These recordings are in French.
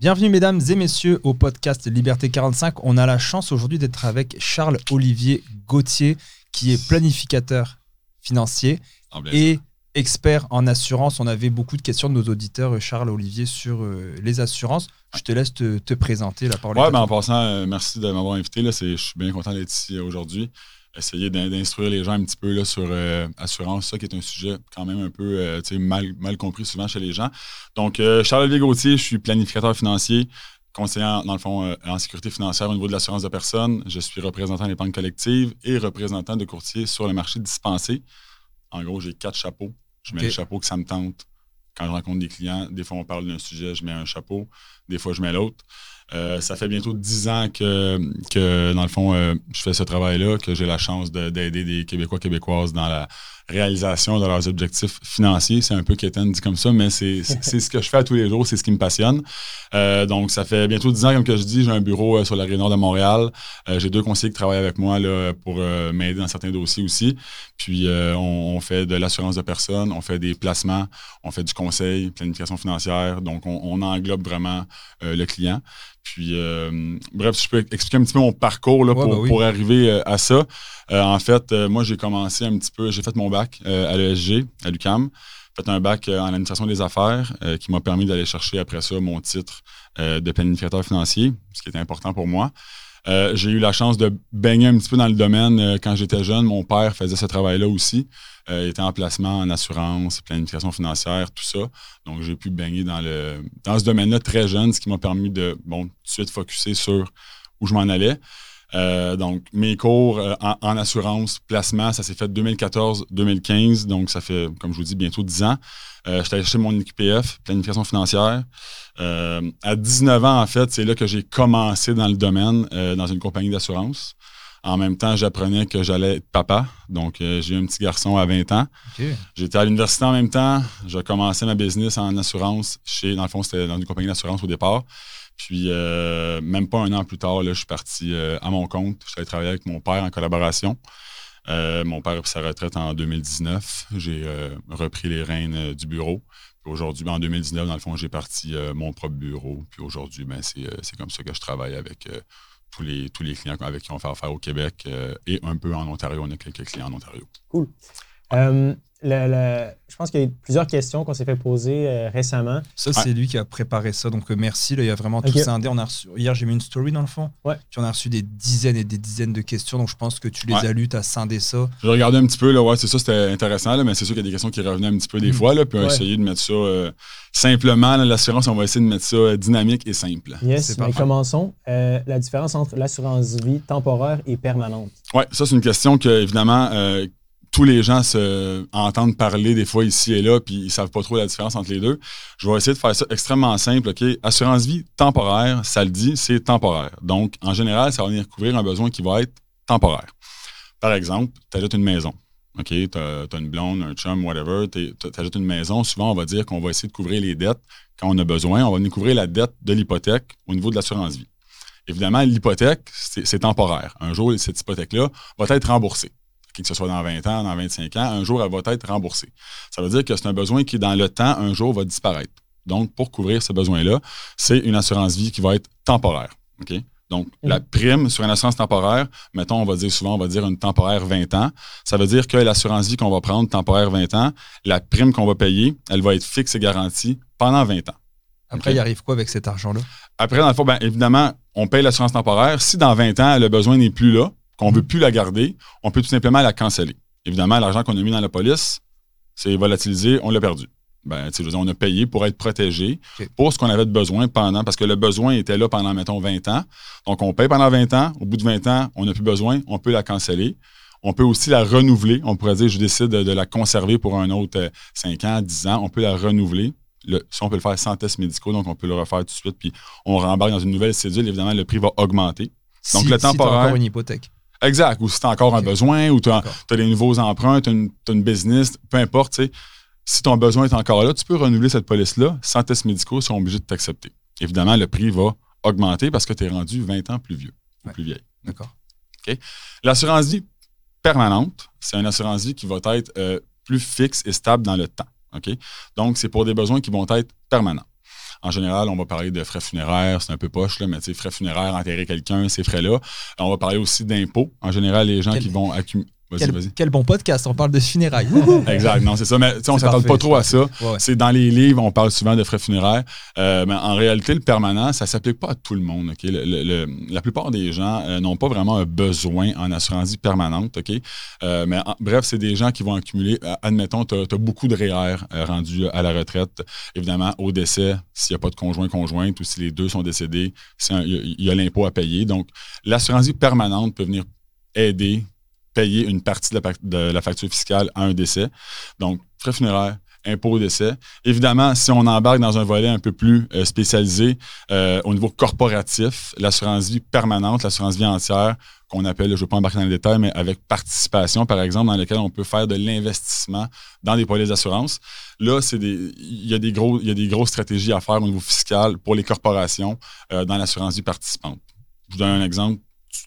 Bienvenue mesdames et messieurs au podcast Liberté 45. On a la chance aujourd'hui d'être avec Charles Olivier Gauthier qui est planificateur financier et expert en assurance. On avait beaucoup de questions de nos auditeurs, euh, Charles Olivier, sur euh, les assurances. Je te laisse te, te présenter la parole. Ouais, à ben, en passant, euh, merci de m'avoir invité. Là, je suis bien content d'être ici aujourd'hui. Essayer d'in- d'instruire les gens un petit peu là, sur euh, assurance, ça qui est un sujet quand même un peu euh, mal, mal compris souvent chez les gens. Donc, euh, Charles-Olivier Gauthier, je suis planificateur financier, conseiller en- dans le fond euh, en sécurité financière au niveau de l'assurance de personnes. Je suis représentant d'épargne collective et représentant de courtier sur le marché dispensé. En gros, j'ai quatre chapeaux. Je mets Ok. le chapeau que ça me tente. Quand je rencontre des clients, des fois on parle d'un sujet, je mets un chapeau. Des fois, je mets l'autre. Euh, ça fait bientôt dix ans que, que dans le fond, euh, je fais ce travail-là, que j'ai la chance de- d'aider des Québécois, Québécoises dans la réalisation de leurs objectifs financiers. C'est un peu quétaine dit comme ça, mais c'est ce que je fais à tous les jours, c'est ce qui me passionne. Euh, donc, ça fait bientôt dix ans, comme que je dis, j'ai un bureau euh, sur la nord de Montréal. Euh, j'ai deux conseillers qui travaillent avec moi là, pour euh, m'aider dans certains dossiers aussi. Puis, euh, on, on fait de l'assurance de personnes, on fait des placements, on fait du conseil, planification financière. Donc, on, on englobe vraiment euh, le client. Puis, euh, bref, si je peux expliquer un petit peu mon parcours là, Ouais, pour, oui. pour arriver à ça. Euh, en fait, euh, moi, j'ai commencé un petit peu, j'ai fait mon bac euh, à l'ESG, à l'UCAM. fait un bac en administration des affaires qui m'a permis d'aller chercher après ça mon titre de planificateur financier, ce qui était important pour moi. J'ai eu la chance de baigner un petit peu dans le domaine quand j'étais jeune. Mon père faisait ce travail-là aussi. Il était en placement en assurance, planification financière, tout ça. Donc, j'ai pu baigner dans, le, dans ce domaine-là très jeune, ce qui m'a permis de, bon, tout de suite focuser sur où je m'en allais. Euh, donc, mes cours euh, en, en assurance, placement, ça s'est fait 2014-2015. Donc, ça fait, comme je vous dis, bientôt 10 ans. Euh, J'étais allé chercher mon IQPF, planification financière. Euh, à 19 ans, en fait, c'est là que j'ai commencé dans le domaine, dans une compagnie d'assurance. En même temps, j'apprenais que j'allais être papa. Donc, euh, j'ai eu un petit garçon à 20 ans. J'étais à l'université en même temps. J'ai commencé ma business en assurance chez, dans le fond, c'était dans une compagnie d'assurance au départ. Puis, euh, même pas un an plus tard, là, je suis parti euh, à mon compte. Je suis travailler avec mon père en collaboration. Euh, mon père a pris sa retraite en 2019. J'ai repris les rênes du bureau. Puis aujourd'hui, ben, en 2019, dans le fond, j'ai parti mon propre bureau. Puis aujourd'hui, ben, c'est comme ça que je travaille avec tous, les, tous les clients avec qui on fait affaire au Québec et un peu en Ontario. On a quelques clients en Ontario. Cool. Le- le- je pense qu'il y a eu plusieurs questions qu'on s'est fait poser euh, récemment. Ça, c'est lui qui a préparé ça. Donc, euh, merci. Là, il y a vraiment tout Ok. scindé. On a reçu, hier, j'ai mis une story dans le fond. Ouais. Puis, on a reçu des dizaines et des dizaines de questions. Donc, je pense que tu les Ouais. as lues, tu as scindé ça. J'ai regardé un petit peu, là, ouais, c'est ça, c'était intéressant, là, mais c'est sûr qu'il y a des questions qui revenaient un petit peu des Mhm. fois, là, puis on a essayé de mettre ça euh, simplement, là, l'assurance, on va essayer de mettre ça euh, dynamique et simple. Yes, C'est mais commençons. Euh, la différence entre l'assurance vie temporaire et permanente. Oui, ça, c'est une question que, évidemment, euh, tous les gens se entendent parler des fois ici et là, puis ils savent pas trop la différence entre les deux. Je vais essayer de faire ça extrêmement simple, OK? Assurance vie temporaire, ça le dit, c'est temporaire. Donc, en général, ça va venir couvrir un besoin qui va être temporaire. Par exemple, tu achètes une maison. OK, tu as, une blonde, un chum, whatever, tu achètes une maison. Souvent, on va dire qu'on va essayer de couvrir les dettes quand on a besoin. On va venir couvrir la dette de l'hypothèque au niveau de l'assurance vie. Évidemment, l'hypothèque, c'est temporaire. Un jour, cette hypothèque-là va être remboursée. Que ce soit dans 20 ans, dans 25 ans, un jour, elle va être remboursée. Ça veut dire que c'est un besoin qui, dans le temps, un jour, va disparaître. Donc, pour couvrir ce besoin-là, c'est une assurance vie qui va être temporaire. OK? Donc, la prime sur une assurance temporaire, mettons, on va dire souvent, on va dire une temporaire 20 ans. Ça veut dire que l'assurance vie qu'on va prendre, temporaire 20 ans, la prime qu'on va payer, elle va être fixe et garantie pendant 20 ans. Après, il arrive quoi avec cet argent-là? Après, dans le fond, ben, évidemment, on paye l'assurance temporaire. Si dans 20 ans, le besoin n'est plus là, qu'on ne veut plus la garder, on peut tout simplement la canceller. Évidemment, l'argent qu'on a mis dans la police, c'est volatilisé, on l'a perdu. Ben, tu sais, je veux dire, on a payé pour être protégé pour ce qu'on avait de besoin pendant, parce que le besoin était là pendant, mettons, 20 ans. Donc, on paye pendant 20 ans. Au bout de 20 ans, on n'a plus besoin, on peut la canceller. On peut aussi la renouveler. On pourrait dire, je décide de, de la conserver pour un autre euh, 5 ans, 10 ans. On peut la renouveler. Le, ça, on peut le faire sans tests médicaux, donc on peut le refaire tout de suite. Puis on rembarque dans une nouvelle cédule. Évidemment, le prix va augmenter. Donc, si, le si temporaire- encore une hypothèque. Exact. Ou si tu as encore un besoin, ou tu as, des nouveaux emprunts, tu as, une business, peu importe, tu sais. Si ton besoin est encore là, tu peux renouveler cette police-là sans tests médicaux, ils sont obligés de t'accepter. Évidemment, le prix va augmenter parce que tu es rendu 20 ans plus vieux ou plus vieille. D'accord. L'assurance vie permanente, c'est une assurance vie qui va être euh, plus fixe et stable dans le temps. Donc, c'est pour des besoins qui vont être permanents. En général, on va parler de frais funéraires, c'est un peu poche, là, mais frais funéraires, enterrer quelqu'un, ces frais-là. On va parler aussi d'impôts. En général, les gens qui vont accumuler quel, bon podcast, on parle de funérailles. exact, non, c'est ça. Mais on s'attend pas trop à ça. C'est dans les livres, on parle souvent de frais funéraires. Euh, mais en réalité, le permanent, ça s'applique pas à tout le monde. la plupart des gens euh, n'ont pas vraiment un besoin en assurance vie permanente. euh, mais bref, c'est des gens qui vont accumuler. admettons, tu as, beaucoup de REER rendus à la retraite. Évidemment, au décès, s'il n'y a pas de conjoint-conjointe ou si les deux sont décédés, il y a l'impôt à payer. Donc, l'assurance vie permanente peut venir aider payer une partie de la, facture fiscale à un décès. Donc, frais funéraires, impôt au décès. Évidemment, si on embarque dans un volet un peu plus euh, spécialisé euh, au niveau corporatif, l'assurance vie permanente, l'assurance vie entière, qu'on appelle, je ne veux pas embarquer dans les détails, mais avec participation, par exemple, dans lequel on peut faire de l'investissement dans des polices d'assurance. Là, c'est il y a des gros, il y a des grosses stratégies à faire au niveau fiscal pour les corporations euh, dans l'assurance vie participante. Je vous donne un exemple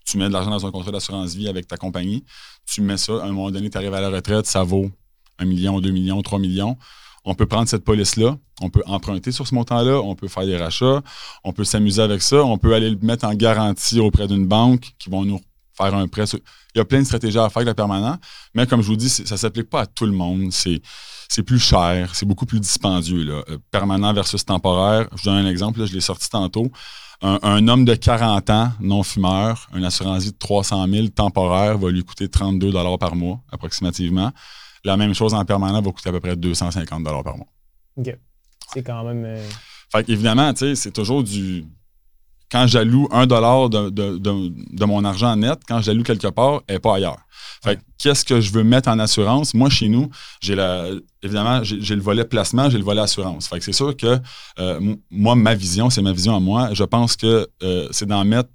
tu, mets de l'argent dans un contrat d'assurance vie avec ta compagnie, tu mets ça, à un moment donné, tu arrives à la retraite, ça vaut un million, deux millions, trois millions. On peut prendre cette police-là, on peut emprunter sur ce montant-là, on peut faire des rachats, on peut s'amuser avec ça, on peut aller le mettre en garantie auprès d'une banque qui vont nous faire un prêt. Il y a plein de stratégies à faire avec le permanent, mais comme je vous dis, ça ne s'applique pas à tout le monde. C'est plus cher, c'est beaucoup plus dispendieux. Là. Euh, permanent versus temporaire. Je vous donne un exemple, je l'ai sorti tantôt un, homme de 40 ans, non-fumeur, une assurance vie de 300 000 temporaire va lui coûter 32 par mois, approximativement. La même chose en permanent va coûter à peu près 250 par mois. OK. C'est quand même. Euh, fait évidemment, tu sais, c'est toujours du. Quand j'alloue un dollar de, de, mon argent net, quand je quelque part, elle n'est pas ailleurs. Fait qu'est-ce que je veux mettre en assurance? Moi, chez nous, j'ai la, évidemment, j'ai le volet placement, j'ai le volet assurance. Fait que c'est sûr que euh, moi, ma vision, c'est ma vision à moi. Je pense que euh, c'est d'en mettre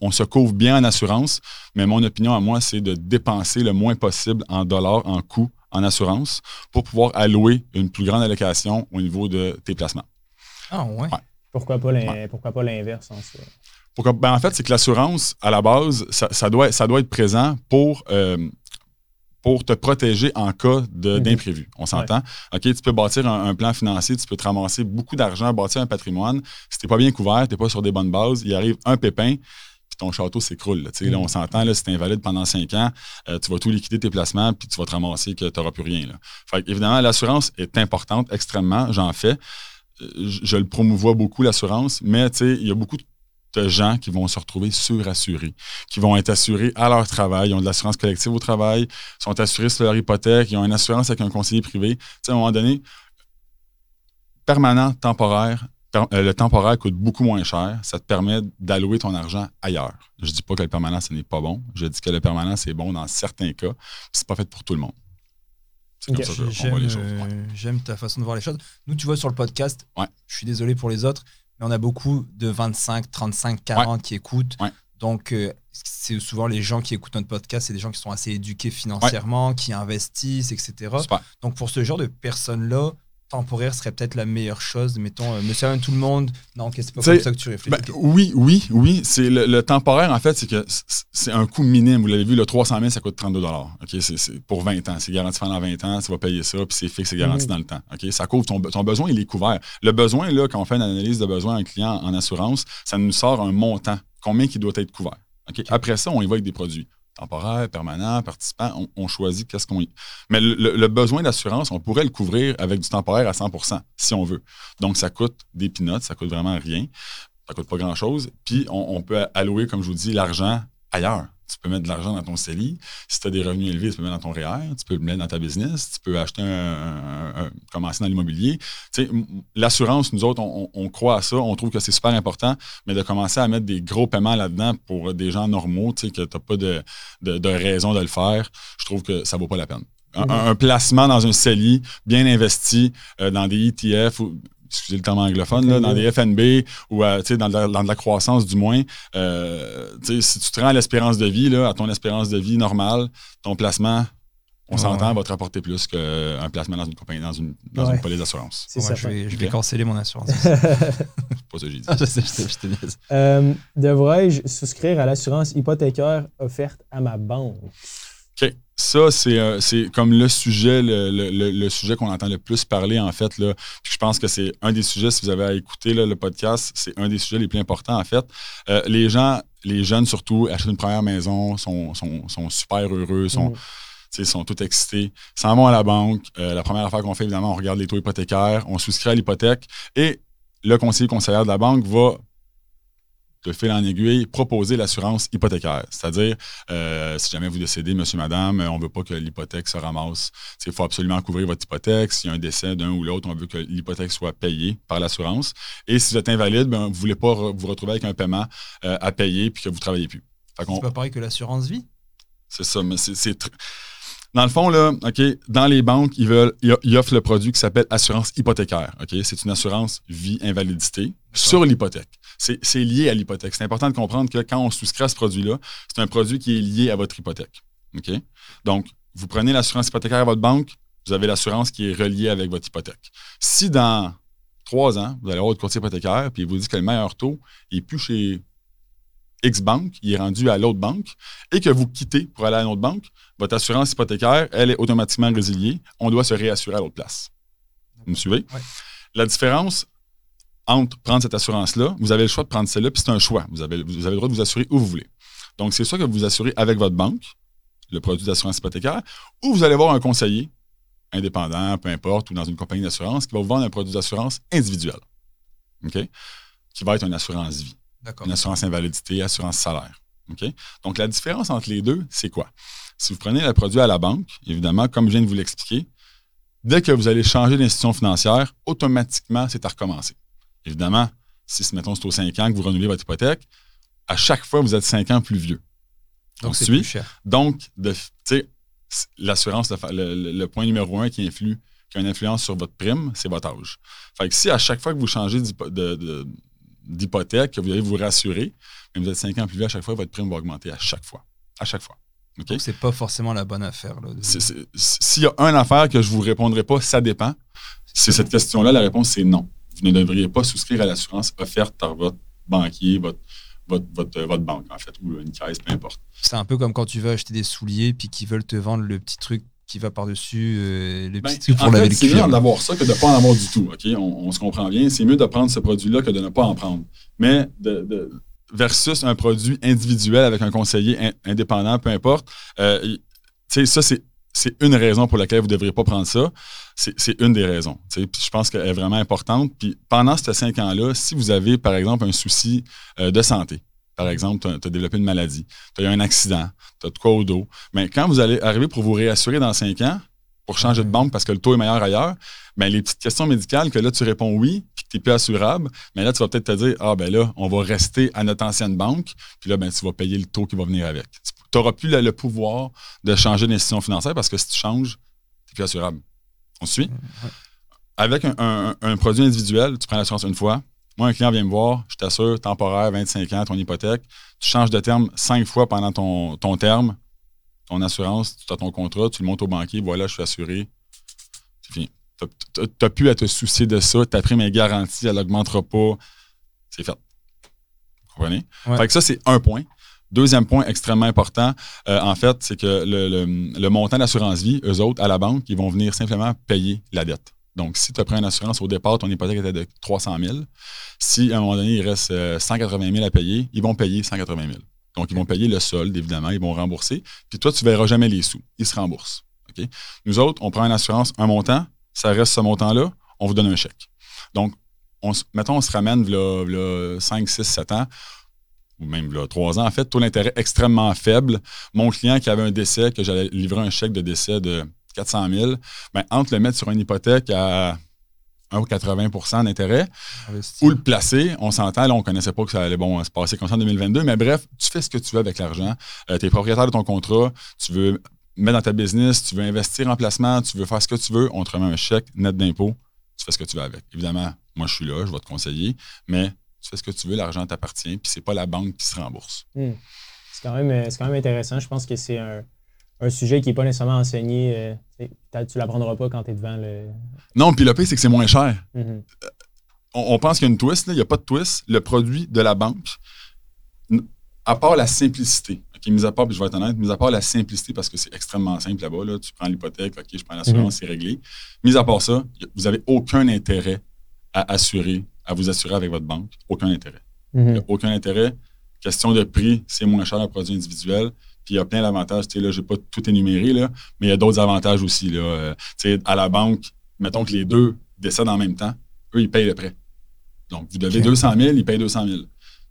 on, se couvre bien en assurance, mais mon opinion à moi, c'est de dépenser le moins possible en dollars, en coûts, en assurance, pour pouvoir allouer une plus grande allocation au niveau de tes placements. Ah ouais. Pourquoi pas l'inverse en soi? Ben, en fait, c'est que l'assurance, à la base, ça, doit, ça doit être présent pour, euh, pour te protéger en cas mhm. d'imprévu. On s'entend? OK, tu peux bâtir un, plan financier, tu peux te ramasser beaucoup d'argent, bâtir un patrimoine. Si tu n'es pas bien couvert, tu n'es pas sur des bonnes bases, il arrive un pépin, puis ton château s'écroule. Là, là, on mhm. s'entend, là, si tu invalide pendant cinq ans, euh, tu vas tout liquider tes placements, puis tu vas te ramasser que tu n'auras plus rien. Là. Fait évidemment, l'assurance est importante, extrêmement, j'en fais. Je, le promouvois beaucoup, l'assurance, mais il y a beaucoup de gens qui vont se retrouver surassurés, qui vont être assurés à leur travail, ils ont de l'assurance collective au travail, sont assurés sur leur hypothèque, ils ont une assurance avec un conseiller privé. À un moment donné, permanent, temporaire, euh, le temporaire coûte beaucoup moins cher. Ça te permet d'allouer ton argent ailleurs. Je ne dis pas que le permanent, ce n'est pas bon. Je dis que le permanent, c'est bon dans certains cas. C'est pas fait pour tout le monde. C'est comme ça qu'on voit les choses. Euh, j'aime ta façon de voir les choses. Nous, tu vois, sur le podcast, je suis désolé pour les autres, on a beaucoup de 25, 35, 40 qui écoutent. Donc, euh, c'est souvent les gens qui écoutent notre podcast, c'est des gens qui sont assez éduqués financièrement, qui investissent, etc. Donc, pour ce genre de personnes-là, temporaire serait peut-être la meilleure chose. Mettons, euh, monsieur tout le monde. Non, c'est pas comme ça que tu réfléchis. Ben, oui, oui, oui. C'est le, temporaire, en fait, c'est que c'est un coût minime. Vous l'avez vu, le 300 000, ça coûte 32 OK, c'est pour 20 ans. C'est garanti pendant 20 ans. Tu vas payer ça, puis c'est fixe, c'est garanti mm-hmm. dans le temps. Ça couvre ton, ton, besoin, il est couvert. Le besoin, là, quand on fait une analyse de besoin d'un client en assurance, ça nous sort un montant. Combien qui doit être couvert. Après ça, on y va avec des produits temporaire, permanent, participant, on, choisit qu'est-ce qu'on. Mais le, besoin d'assurance, on pourrait le couvrir avec du temporaire à 100% si on veut. Donc, ça coûte des pinottes, ça coûte vraiment rien. Ça coûte pas grand-chose. Puis, on, peut allouer, comme je vous dis, l'argent ailleurs. Tu peux mettre de l'argent dans ton CELI. Si tu as des revenus élevés, tu peux mettre dans ton REER, tu peux le mettre dans ta business, tu peux acheter un, commencer dans l'immobilier. Tu sais, l'assurance, nous autres, on, croit à ça, on trouve que c'est super important, mais de commencer à mettre des gros paiements là-dedans pour des gens normaux, tu sais, que tu n'as pas de, de, raison de le faire, je trouve que ça ne vaut pas la peine. Un, placement dans un CELI bien investi euh, dans des ETF ou excusez le terme anglophone, là, dans des FNB ou euh, dans, de la, dans de la croissance du moins, euh, si tu te rends à l'espérance de vie, là, à ton espérance de vie normale, ton placement, on s'entend, va te rapporter plus qu'un placement dans une compagnie, dans une, dans une police d'assurance. je vais, je vais canceller mon assurance. c'est pas ça que j'ai dit. Ah, je sais, je, te, euh, Devrais-je souscrire à l'assurance hypothécaire offerte à ma banque? OK. Ça, c'est, c'est comme le sujet, le, sujet qu'on entend le plus parler, en fait. Là. je pense que c'est un des sujets, si vous avez à écouter le podcast, c'est un des sujets les plus importants, en fait. les gens, les jeunes surtout, achètent une première maison, sont, sont, super heureux, sont. Mm ils sont tous excités, s'en vont à la banque. Euh, la première affaire qu'on fait, évidemment, on regarde les taux hypothécaires, on souscrit à l'hypothèque et le conseiller conseillère de la banque va de fil en aiguille, proposer l'assurance hypothécaire. C'est-à-dire, euh, si jamais vous décédez, monsieur, madame, on ne veut pas que l'hypothèque se ramasse. Il faut absolument couvrir votre hypothèque. S'il y a un décès d'un ou l'autre, on veut que l'hypothèque soit payée par l'assurance. Et si vous êtes invalide, ben, vous ne voulez pas vous retrouver avec un paiement euh, à payer puis que vous ne travaillez plus. C'est pas pareil que l'assurance vie? C'est ça, mais c'est dans le fond, là, OK, dans les banques, ils veulent, ils offrent le produit qui s'appelle assurance hypothécaire. OK? C'est une assurance vie invalidité sur l'hypothèque. C'est lié à l'hypothèque. C'est important de comprendre que quand on souscrit à ce produit-là, c'est un produit qui est lié à votre hypothèque. OK? Donc, vous prenez l'assurance hypothécaire à votre banque, vous avez l'assurance qui est reliée avec votre hypothèque. Si dans trois ans, vous allez avoir votre courtier hypothécaire, puis il vous dit que le meilleur taux n'est plus chez X banque, il est rendu à l'autre banque, et que vous quittez pour aller à une autre banque, votre assurance hypothécaire, elle est automatiquement résiliée. On doit se réassurer à l'autre place. Vous me suivez? La différence entre prendre cette assurance-là, vous avez le choix de prendre celle-là, puis c'est un choix. Vous avez, vous avez le droit de vous assurer où vous voulez. Donc, c'est soit que vous vous assurez avec votre banque, le produit d'assurance hypothécaire, ou vous allez voir un conseiller indépendant, peu importe, ou dans une compagnie d'assurance, qui va vous vendre un produit d'assurance individuel. OK? Qui va être une assurance vie. Une assurance invalidité, assurance salaire. Donc, la différence entre les deux, c'est quoi? Si vous prenez le produit à la banque, évidemment, comme je viens de vous l'expliquer, dès que vous allez changer d'institution financière, automatiquement, c'est à recommencer. Évidemment, si, mettons, c'est aux 5 ans que vous renouvelez votre hypothèque, à chaque fois, vous êtes 5 ans plus vieux. Donc, c'est plus cher. Donc, l'assurance, le, point numéro un qui influe, qui a une influence sur votre prime, c'est votre âge. Fait que si à chaque fois que vous changez de, d'hypothèque que vous allez vous rassurer, mais vous êtes 5 ans plus vieux à chaque fois, votre prime va augmenter à chaque fois. À chaque fois. Donc, c'est pas forcément la bonne affaire. S'il y a une affaire que je vous répondrai pas, ça dépend. C'est cette question-là, la réponse, c'est non. Vous ne devriez pas souscrire à l'assurance offerte par votre banquier, votre, votre, votre, banque, en fait, ou une caisse, peu importe. C'est un peu comme quand tu veux acheter des souliers puis qu'ils veulent te vendre le petit truc qui va par-dessus euh, ben, pour laver le. C'est mieux d'avoir ça que de ne pas en avoir du tout. OK? On, se comprend bien. C'est mieux de prendre ce produit-là que de ne pas en prendre. Mais de, versus un produit individuel avec un conseiller indépendant, peu importe, euh, ça, c'est c'est une raison pour laquelle vous ne devriez pas prendre ça. C'est une des raisons. Puis je pense qu'elle est vraiment importante. Puis pendant ces cinq ans-là, si vous avez, par exemple, un souci euh, de santé, par exemple, tu as, développé une maladie, tu as eu un accident, tu as de quoi au dos. Mais quand vous allez arriver pour vous réassurer dans cinq ans, pour changer de banque parce que le taux est meilleur ailleurs, bien, les petites questions médicales que là, tu réponds oui, puis que tu n'es plus assurable, mais là, tu vas peut-être te dire Ah, ben là, on va rester à notre ancienne banque, puis là, ben, tu vas payer le taux qui va venir avec. Tu n'auras plus le, pouvoir de changer d'institution financière parce que si tu changes, tu n'es plus assurable. On suit? Avec un, un, produit individuel, tu prends l'assurance une fois, moi, un client vient me voir, je t'assure, temporaire, 25 ans, ton hypothèque. Tu changes de terme cinq fois pendant ton, ton terme, ton assurance, tu as ton contrat, tu le montes au banquier, voilà, je suis assuré. C'est fini. Tu n'as plus à te soucier de ça. Ta prime est garantie, elle n'augmentera pas. C'est fait. Vous comprenez? Fait que ça, c'est un point. Deuxième point extrêmement important, euh, en fait, c'est que le, le, le montant d'assurance vie, eux autres, à la banque, ils vont venir simplement payer la dette. Donc, si tu as pris une assurance au départ, ton hypothèque était de 300 000. Si à un moment donné, il reste 180 euh, 000 à payer, ils vont payer 180 000. Donc, ils vont payer le solde, évidemment, ils vont rembourser. Puis toi, tu ne verras jamais les sous. Ils se remboursent. Nous autres, on prend une assurance, un montant, ça reste ce montant-là, on vous donne un chèque. Donc, on, mettons, on se ramène là, 5, 6, 7 ans, ou même là, 3 ans, en fait, taux d'intérêt extrêmement faible. Mon client qui avait un décès, que j'allais livrer un chèque de décès de 400 000, ben, entre le mettre sur une hypothèque à 1 ou 80% d'intérêt ou le placer, on s'entend, là, on ne connaissait pas que ça allait bon, se passer comme ça en 2022, mais bref, tu fais ce que tu veux avec l'argent. Euh, tu es propriétaire de ton contrat, tu veux mettre dans ta business, tu veux investir en placement, tu veux faire ce que tu veux, on te remet un chèque net d'impôt, tu fais ce que tu veux avec. Évidemment, moi, je suis là, je vais te conseiller, mais tu fais ce que tu veux, l'argent t'appartient, puis c'est pas la banque qui se rembourse. Hmm. C'est quand, même, quand même intéressant. Je pense que c'est un, un sujet qui n'est pas nécessairement enseigné. Euh, tu ne l'apprendras pas quand tu es devant le. Non, puis le pire, c'est que c'est moins cher. Mm-hmm. Euh, on, pense qu'il y a une twist, il n'y a pas de twist. Le produit de la banque, à part la simplicité, OK, mis à part, puis je vais être honnête, mis à part la simplicité, parce que c'est extrêmement simple là-bas, là, tu prends l'hypothèque, OK, je prends l'assurance, mhm. c'est réglé. Mis à part ça, vous n'avez aucun intérêt à assurer, à vous assurer avec votre banque. Aucun intérêt. Mhm. aucun intérêt. Question de prix, c'est moins cher un produit individuel. Puis il y a plein d'avantages. Tu sais, là, j'ai pas tout énuméré, là, mais il y a d'autres avantages aussi. Là. Euh, tu sais, à la banque, mettons que les deux décèdent en même temps, eux, ils payent le prêt. Donc, vous devez 200 000, ils payent 200 000.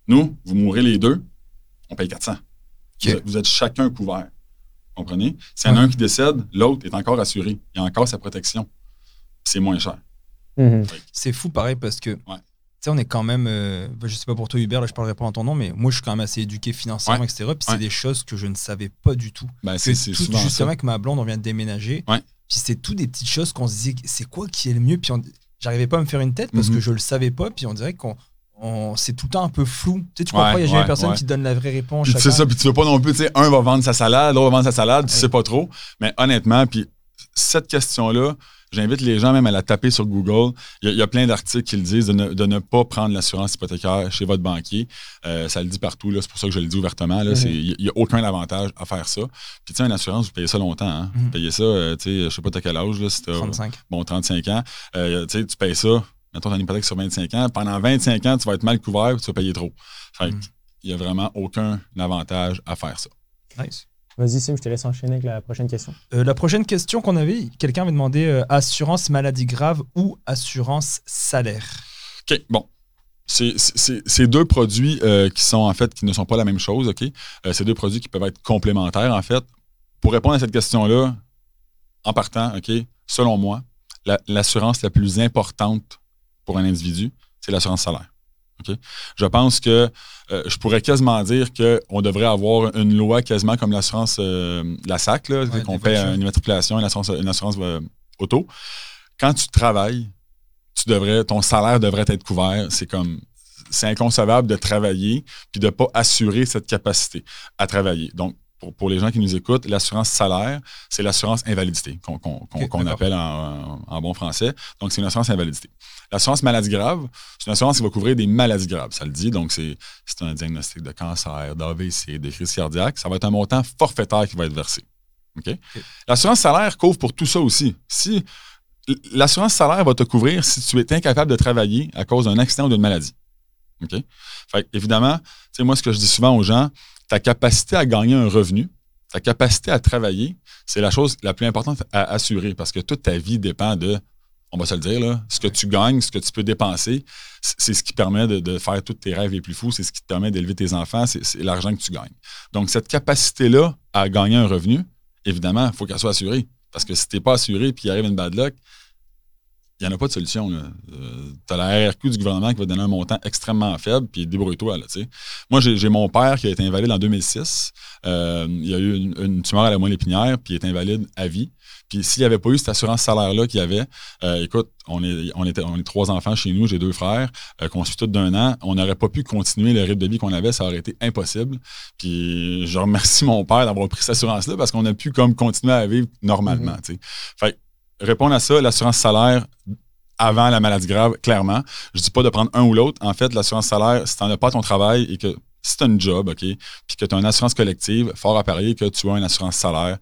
Nous, vous mourrez les deux, on paye 400. Vous, êtes, chacun couvert. Vous comprenez? S'il y en a un qui décède, l'autre est encore assuré. Il a encore sa protection. C'est moins cher. Mhm. C'est fou, pareil, parce que sais, on est quand même, euh, je sais pas pour toi Hubert, là je parlerai pas en ton nom, mais moi je suis quand même assez éduqué financièrement, etc. Puis c'est des choses que je ne savais pas du tout. Bah, c'est justement avec ma blonde, on vient de déménager. Puis c'est tout des petites choses qu'on se disait, c'est quoi qui est le mieux? Puis j'arrivais pas à me faire une tête parce que mhm. je le savais pas. Puis on dirait qu'on c'est tout le temps un peu flou. Tu sais, tu comprends, il y a jamais personne qui donne la vraie réponse. C'est ça, puis tu veux pas non plus, tu sais, un va vendre sa salade, l'autre va vendre sa salade, tu sais pas trop. Mais honnêtement, puis cette question-là, J'invite les gens même à la taper sur Google. Il y a, plein d'articles qui le disent de ne, pas prendre l'assurance hypothécaire chez votre banquier. Euh, ça le dit partout, c'est pour ça que je le dis ouvertement. Mhm. Il n'y a aucun avantage à faire ça. Puis tu sais, une assurance, vous payez ça longtemps. Hein? Vous mhm. payez ça, euh, tu sais, je sais pas à quel âge. Là, 35. Bon, 35 ans. Euh, tu payes ça, mettons ton hypothèque sur 25 ans. Pendant 25 ans, tu vas être mal couvert et tu vas payer trop. Fait mhm. il n'y a vraiment aucun avantage à faire ça. Nice. Vas-y, Sim, je te laisse enchaîner avec la prochaine question. Euh, la prochaine question qu'on avait, quelqu'un avait demandé euh, assurance maladie grave ou assurance salaire? OK, bon. C'est deux produits euh, qui sont en fait qui ne sont pas la même chose, OK? c'est deux produits qui peuvent être complémentaires, en fait. Pour répondre à cette question-là, en partant, OK, selon moi, l'assurance la, plus importante pour un individu, c'est l'assurance salaire. Je pense que euh, je pourrais quasiment dire qu'on devrait avoir une loi quasiment comme l'assurance, euh, la SAC, qu'on paie une immatriculation, une assurance, une assurance euh, auto. Quand tu travailles, tu devrais, ton salaire devrait être couvert. C'est comme c'est inconcevable de travailler puis de ne pas assurer cette capacité à travailler. Donc, pour, les gens qui nous écoutent, l'assurance salaire, c'est l'assurance invalidité qu'on appelle en, bon français. Donc, c'est une assurance invalidité. L'assurance maladie grave, c'est une assurance qui va couvrir des maladies graves, ça le dit. Donc, c'est un diagnostic de cancer, d'AVC, de crise cardiaque. Ça va être un montant forfaitaire qui va être versé. L'assurance salaire couvre pour tout ça aussi. Si L'assurance salaire va te couvrir si tu es incapable de travailler à cause d'un accident ou d'une maladie. OK? Fait, évidemment, moi, ce que je dis souvent aux gens, ta capacité à gagner un revenu, ta capacité à travailler, c'est la chose la plus importante à assurer parce que toute ta vie dépend de, on va se le dire, là, ce que tu gagnes, ce que tu peux dépenser, c'est ce qui permet de, faire tous tes rêves les plus fous, c'est ce qui te permet d'élever tes enfants, c'est l'argent que tu gagnes. Donc, cette capacité-là à gagner un revenu, évidemment, il faut qu'elle soit assurée. Parce que si tu n'es pas assuré puis il arrive une bad luck, il n'y en a pas de solution. Euh, tu as la RRQ du gouvernement qui va donner un montant extrêmement faible, puis débrouille-toi. Moi, j'ai mon père qui a été invalide en 2006. Euh, il y a eu une, tumeur à la moelle épinière, puis il est invalide à vie. Puis s'il n'y avait pas eu cette assurance salaire-là qu'il y avait, euh, écoute, on est, on, était, on est trois enfants chez nous, j'ai deux frères, qu'on suit tous d'un an, on n'aurait pas pu continuer le rythme de vie qu'on avait, ça aurait été impossible. Puis je remercie mon père d'avoir pris cette assurance-là parce qu'on a pu comme continuer à vivre normalement. Mm-hmm. Fait répondre à ça, l'assurance salaire avant la maladie grave, clairement. Je dis pas de prendre un ou l'autre. En fait, l'assurance salaire, si tu n'en as pas ton travail et que si tu as un job, OK, puis que tu as une assurance collective, fort à parier que tu as une assurance salaire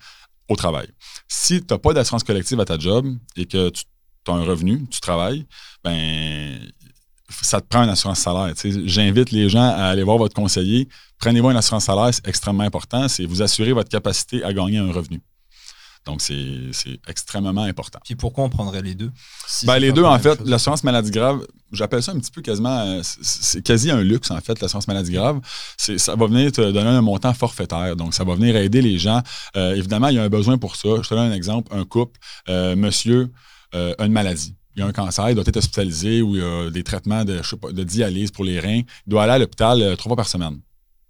au travail. Si tu n'as pas d'assurance collective à ta job et que tu as un revenu, tu travailles, ben ça te prend une assurance salaire. J'invite les gens à aller voir votre conseiller. Prenez-vous une assurance salaire, c'est extrêmement important. C'est vous assurer votre capacité à gagner un revenu. Donc, c'est extrêmement important. Puis pourquoi on prendrait les deux? ben, les deux, en fait, l'assurance maladie grave, j'appelle ça un petit peu quasiment, euh, c'est quasi un luxe, en fait, l'assurance maladie grave. Ça va venir te donner un montant forfaitaire. Donc, ça va venir aider les gens. Euh, évidemment, il y a un besoin pour ça. Je te donne un exemple. Un couple, euh, monsieur a une maladie il a un cancer, il doit être hospitalisé ou il a des traitements de, de dialyse pour les reins. Il doit aller à l'hôpital trois fois par semaine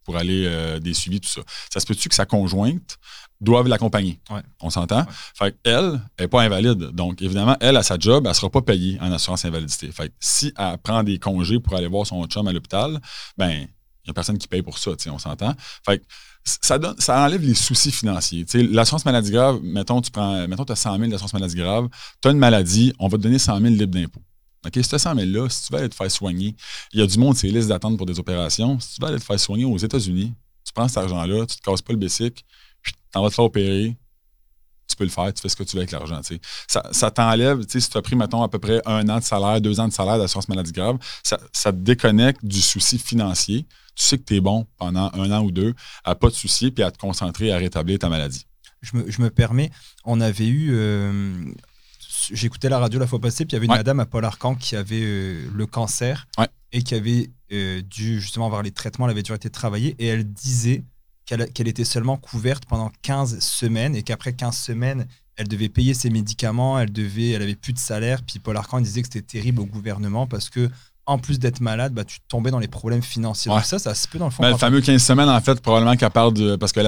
pour aller des suivis, tout ça. Ça se peut-tu que sa conjointe doivent l'accompagner? On s'entend? Fait qu'elle n'est pas invalide. Donc, évidemment, elle, à sa job, elle ne sera pas payée en assurance invalidité. Fait que si elle prend des congés pour aller voir son chum à l'hôpital, ben il n'y a personne qui paye pour ça, on s'entend? Fait que ça, donne, ça enlève les soucis financiers. L'assurance maladie grave, mettons, tu prends, mettons, tu as 100 000 d'assurance maladie grave, tu as une maladie, on va te donner 100 000 libres d'impôts. OK, si tu as 100 000 là, si tu vas aller te faire soigner, il y a du monde, c'est liste d'attente pour des opérations. Si tu vas aller te faire soigner aux États-Unis, tu prends cet argent-là, tu te casses pas le basic, puis t'en vas te faire opérer, tu peux le faire, tu fais ce que tu veux avec l'argent. Ça, ça t'enlève, si tu as pris, mettons, à peu près un an de salaire, deux ans de salaire d'assurance maladie grave, ça, te déconnecte du souci financier. Tu sais que tu es bon pendant un an ou deux à pas te soucier puis à te concentrer à rétablir ta maladie. Je me, permets, on avait eu. Euh, j'écoutais la radio la fois passée, puis il y avait une madame à Paul Arcan qui avait euh, le cancer et qui avait euh, dû justement avoir les traitements, elle avait dû de travailler et elle disait qu'elle était seulement couverte pendant 15 semaines et qu'après 15 semaines, elle devait payer ses médicaments, elle devait, elle avait plus de salaire. Puis Paul Arcand disait que c'était terrible au gouvernement parce que en plus d'être malade, bah, tu tombais dans les problèmes financiers. ça, ça se peut dans le fond. Ben, le fameux 15 semaines, en fait, probablement qu'elle parle de. Parce que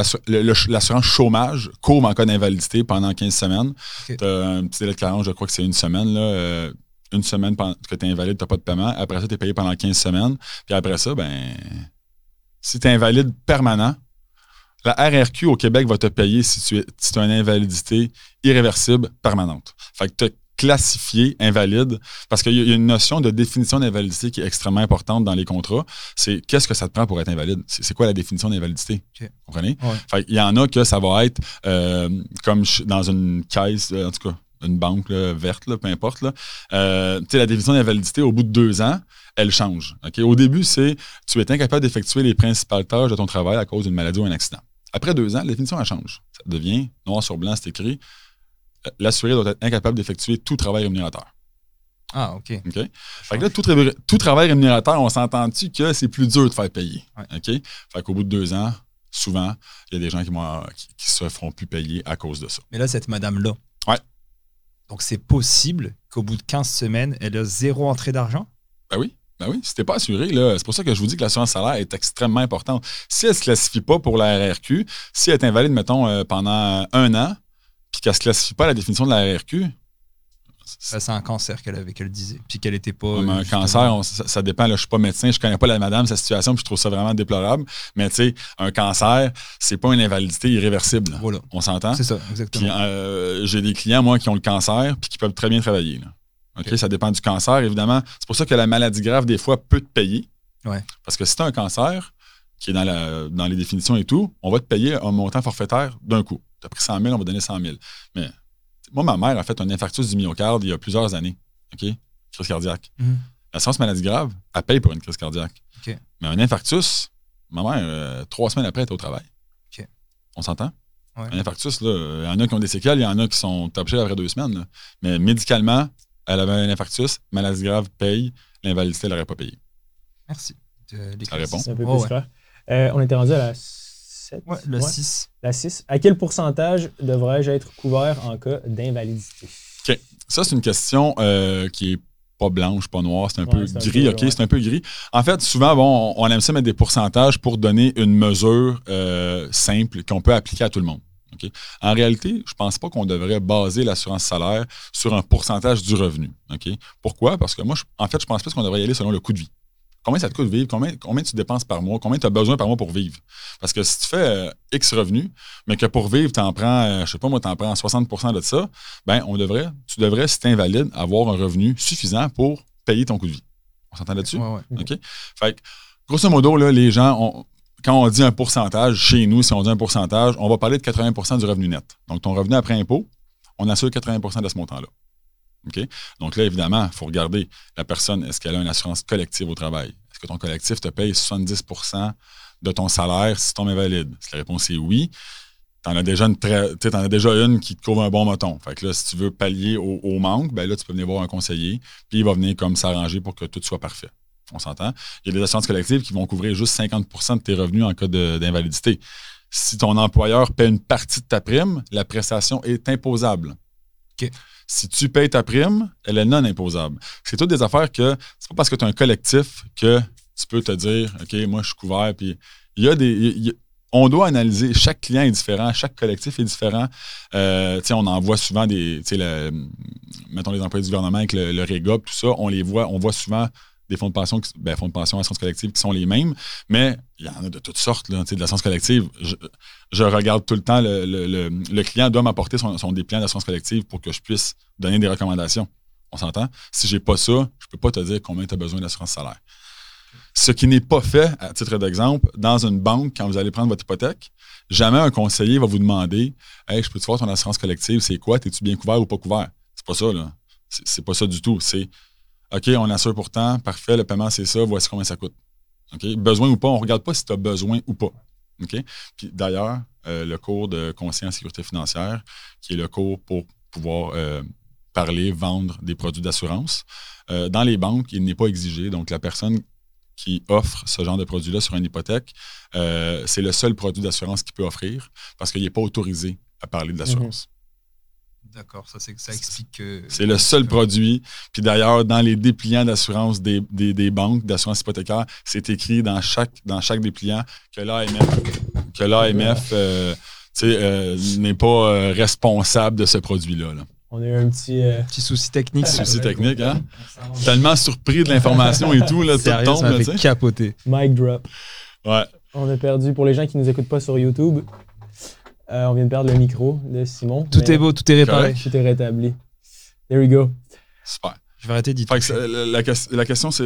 l'assurance chômage couvre en cas d'invalidité pendant 15 semaines. Tu as un petit délai de carence, je crois que c'est une semaine. Là, euh, une semaine que tu es invalide, tu n'as pas de paiement. Après ça, tu es payé pendant 15 semaines. Puis après ça, ben si tu es invalide permanent, la RRQ au Québec va te payer si tu, as une invalidité irréversible permanente. Fait que tu classifié invalide, parce qu'il y a une notion de définition d'invalidité qui est extrêmement importante dans les contrats. C'est qu'est-ce que ça te prend pour être invalide? C'est quoi la définition d'invalidité? Vous comprenez? il y en a que ça va être euh, comme dans une caisse, euh, en tout cas, une banque verte, peu importe. Là. Euh, la définition d'invalidité, au bout de deux ans, elle change. Au début, c'est tu es incapable d'effectuer les principales tâches de ton travail à cause d'une maladie ou un accident. Après deux ans, la définition, elle change. Ça devient noir sur blanc, c'est écrit. L'assuré doit être incapable d'effectuer tout travail rémunérateur. Ah, OK. OK? Fait que là, tout, travail rémunérateur, on s'entend-tu que c'est plus dur de faire payer? OK? Fait qu'au bout de deux ans, souvent, il y a des gens qui, qui, se feront plus payer à cause de ça. Mais là, cette madame-là. Ouais. Donc, c'est possible qu'au bout de 15 semaines, elle a zéro entrée d'argent? Ben oui. Ben oui, si t'es pas assuré, c'est pour ça que je vous dis que l'assurance salaire est extrêmement importante. Si elle ne se classifie pas pour la RRQ, si elle est invalide, mettons, euh, pendant un an, puis qu'elle ne se classifie pas à la définition de la RRQ, c'est un cancer qu'elle avait, qu'elle disait. Puis qu'elle n'était pas. un cancer, ça, dépend. Là, je suis pas médecin, je connais pas la madame, sa situation, puis je trouve ça vraiment déplorable. Mais tu sais, un cancer, c'est pas une invalidité irréversible. Voilà. On s'entend? C'est ça, exactement. Euh, j'ai des clients, moi, qui ont le cancer, puis qui peuvent très bien travailler. Ça dépend du cancer, évidemment. C'est pour ça que la maladie grave, des fois, peut te payer. Ouais. Parce que si tu as un cancer, qui est dans, la, dans les définitions et tout, on va te payer un montant forfaitaire d'un coup. Tu as pris 100 000, on va donner 100 000. Mais moi, ma mère a fait un infarctus du myocarde il y a plusieurs années. OK? Crise cardiaque. Mm-hmm. La science maladie grave, elle paye pour une crise cardiaque. Mais un infarctus, ma mère, euh, trois semaines après, elle était au travail. On s'entend? Un infarctus, il y en a qui ont des séquelles, il y en a qui sont tapés après deux semaines. Mais médicalement, elle avait un infarctus, maladie grave, paye, l'invalidité, elle n'aurait pas payé. Merci. Ça répond. Un peu plus euh, on était rendu à la 7. la 6. La 6. À quel pourcentage devrais-je être couvert en cas d'invalidité? OK. Ça, c'est une question euh, qui est pas blanche, pas noire, c'est un peu gris, OK? C'est un peu gris. En fait, souvent, bon, on aime ça mettre des pourcentages pour donner une mesure euh, simple qu'on peut appliquer à tout le monde. En réalité, je ne pense pas qu'on devrait baser l'assurance salaire sur un pourcentage du revenu. Pourquoi? Parce que moi, en fait, je pense plus qu'on devrait y aller selon le coût de vie. Combien ça te coûte de vivre? Combien, combien tu dépenses par mois? Combien tu as besoin par mois pour vivre? Parce que si tu fais euh, X revenus, mais que pour vivre, tu en prends, je euh, je sais pas moi, tu en prends 60% de ça, ben on devrait, tu devrais, si tu es invalide, avoir un revenu suffisant pour payer ton coût de vie. On s'entend là-dessus? OK? Fait grosso modo, là, les gens, quand on dit un pourcentage, chez nous, si on dit un pourcentage, on va parler de 80% du revenu net. Donc, ton revenu après impôt, on assure 80% de ce montant-là. Donc là, évidemment, il faut regarder la personne, est-ce qu'elle a une assurance collective au travail? Est-ce que ton collectif te paye 70% de ton salaire si tu tombes invalide? Si la réponse est oui, tu en as déjà une as déjà une qui te couvre un bon moton. Fait que là, si tu veux pallier au, manque, ben là, tu peux venir voir un conseiller, puis il va venir comme s'arranger pour que tout soit parfait on s'entend? Il y a des assurances collectives qui vont couvrir juste 50% de tes revenus en cas d'invalidité. Si ton employeur paie une partie de ta prime, la prestation est imposable. Si tu payes ta prime, elle est non imposable. C'est toutes des affaires que c'est pas parce que tu as un collectif que tu peux te dire OK, moi je suis couvert puis il y a des on doit analyser. Chaque client est différent, chaque collectif est différent. Euh, on en voit souvent des. mettons les employés du gouvernement avec le, le tout ça, on les voit, on voit souvent des fonds de pension, ben, fonds de pension, assurance collective qui sont les mêmes, mais il y en a de toutes sortes. De l'assurance collective, je, regarde tout le temps, le, client doit m'apporter son, son dépliant d'assurance collective pour que je puisse donner des recommandations. On s'entend? Si j'ai pas ça, je peux pas te dire combien tu as besoin d'assurance salaire. Ce qui n'est pas fait, à titre d'exemple, dans une banque, quand vous allez prendre votre hypothèque, jamais un conseiller va vous demander Hey, je peux te voir ton assurance collective, c'est quoi? Es-tu bien couvert ou pas couvert? C'est pas ça, là. C'est pas ça du tout. C'est OK, on assure pourtant, parfait, le paiement, c'est ça, voici combien ça coûte. OK? Besoin ou pas, on ne regarde pas si tu as besoin ou pas. OK? Puis d'ailleurs, euh, le cours de conseiller en sécurité financière, qui est le cours pour pouvoir euh, parler, vendre des produits d'assurance, euh, dans les banques, il n'est pas exigé. Donc, la personne qui offre ce genre de produit-là sur une hypothèque, c'est le seul produit d'assurance qu'il peut offrir parce qu'il n'est pas autorisé à parler de l'assurance. D'accord, ça, ça explique que. C'est le seul produit. Puis d'ailleurs, dans les dépliants d'assurance des, banques, d'assurance hypothécaire, c'est écrit dans chaque, dans chaque dépliant que l'AMF, que l'AMF euh, euh, n'est pas euh, responsable de ce produit-là. On a eu un petit, petit souci technique. Souci technique, hein? Tellement surpris de l'information et tout, là, tombe. Ça capoter. Mic drop. Ouais. On a perdu, pour les gens qui ne nous écoutent pas sur YouTube, euh, on vient de perdre le micro de Simon. Tout est beau, tout est réparé. Tout est rétabli. There we go. Super. Je vais arrêter d'y la, la, question, c'est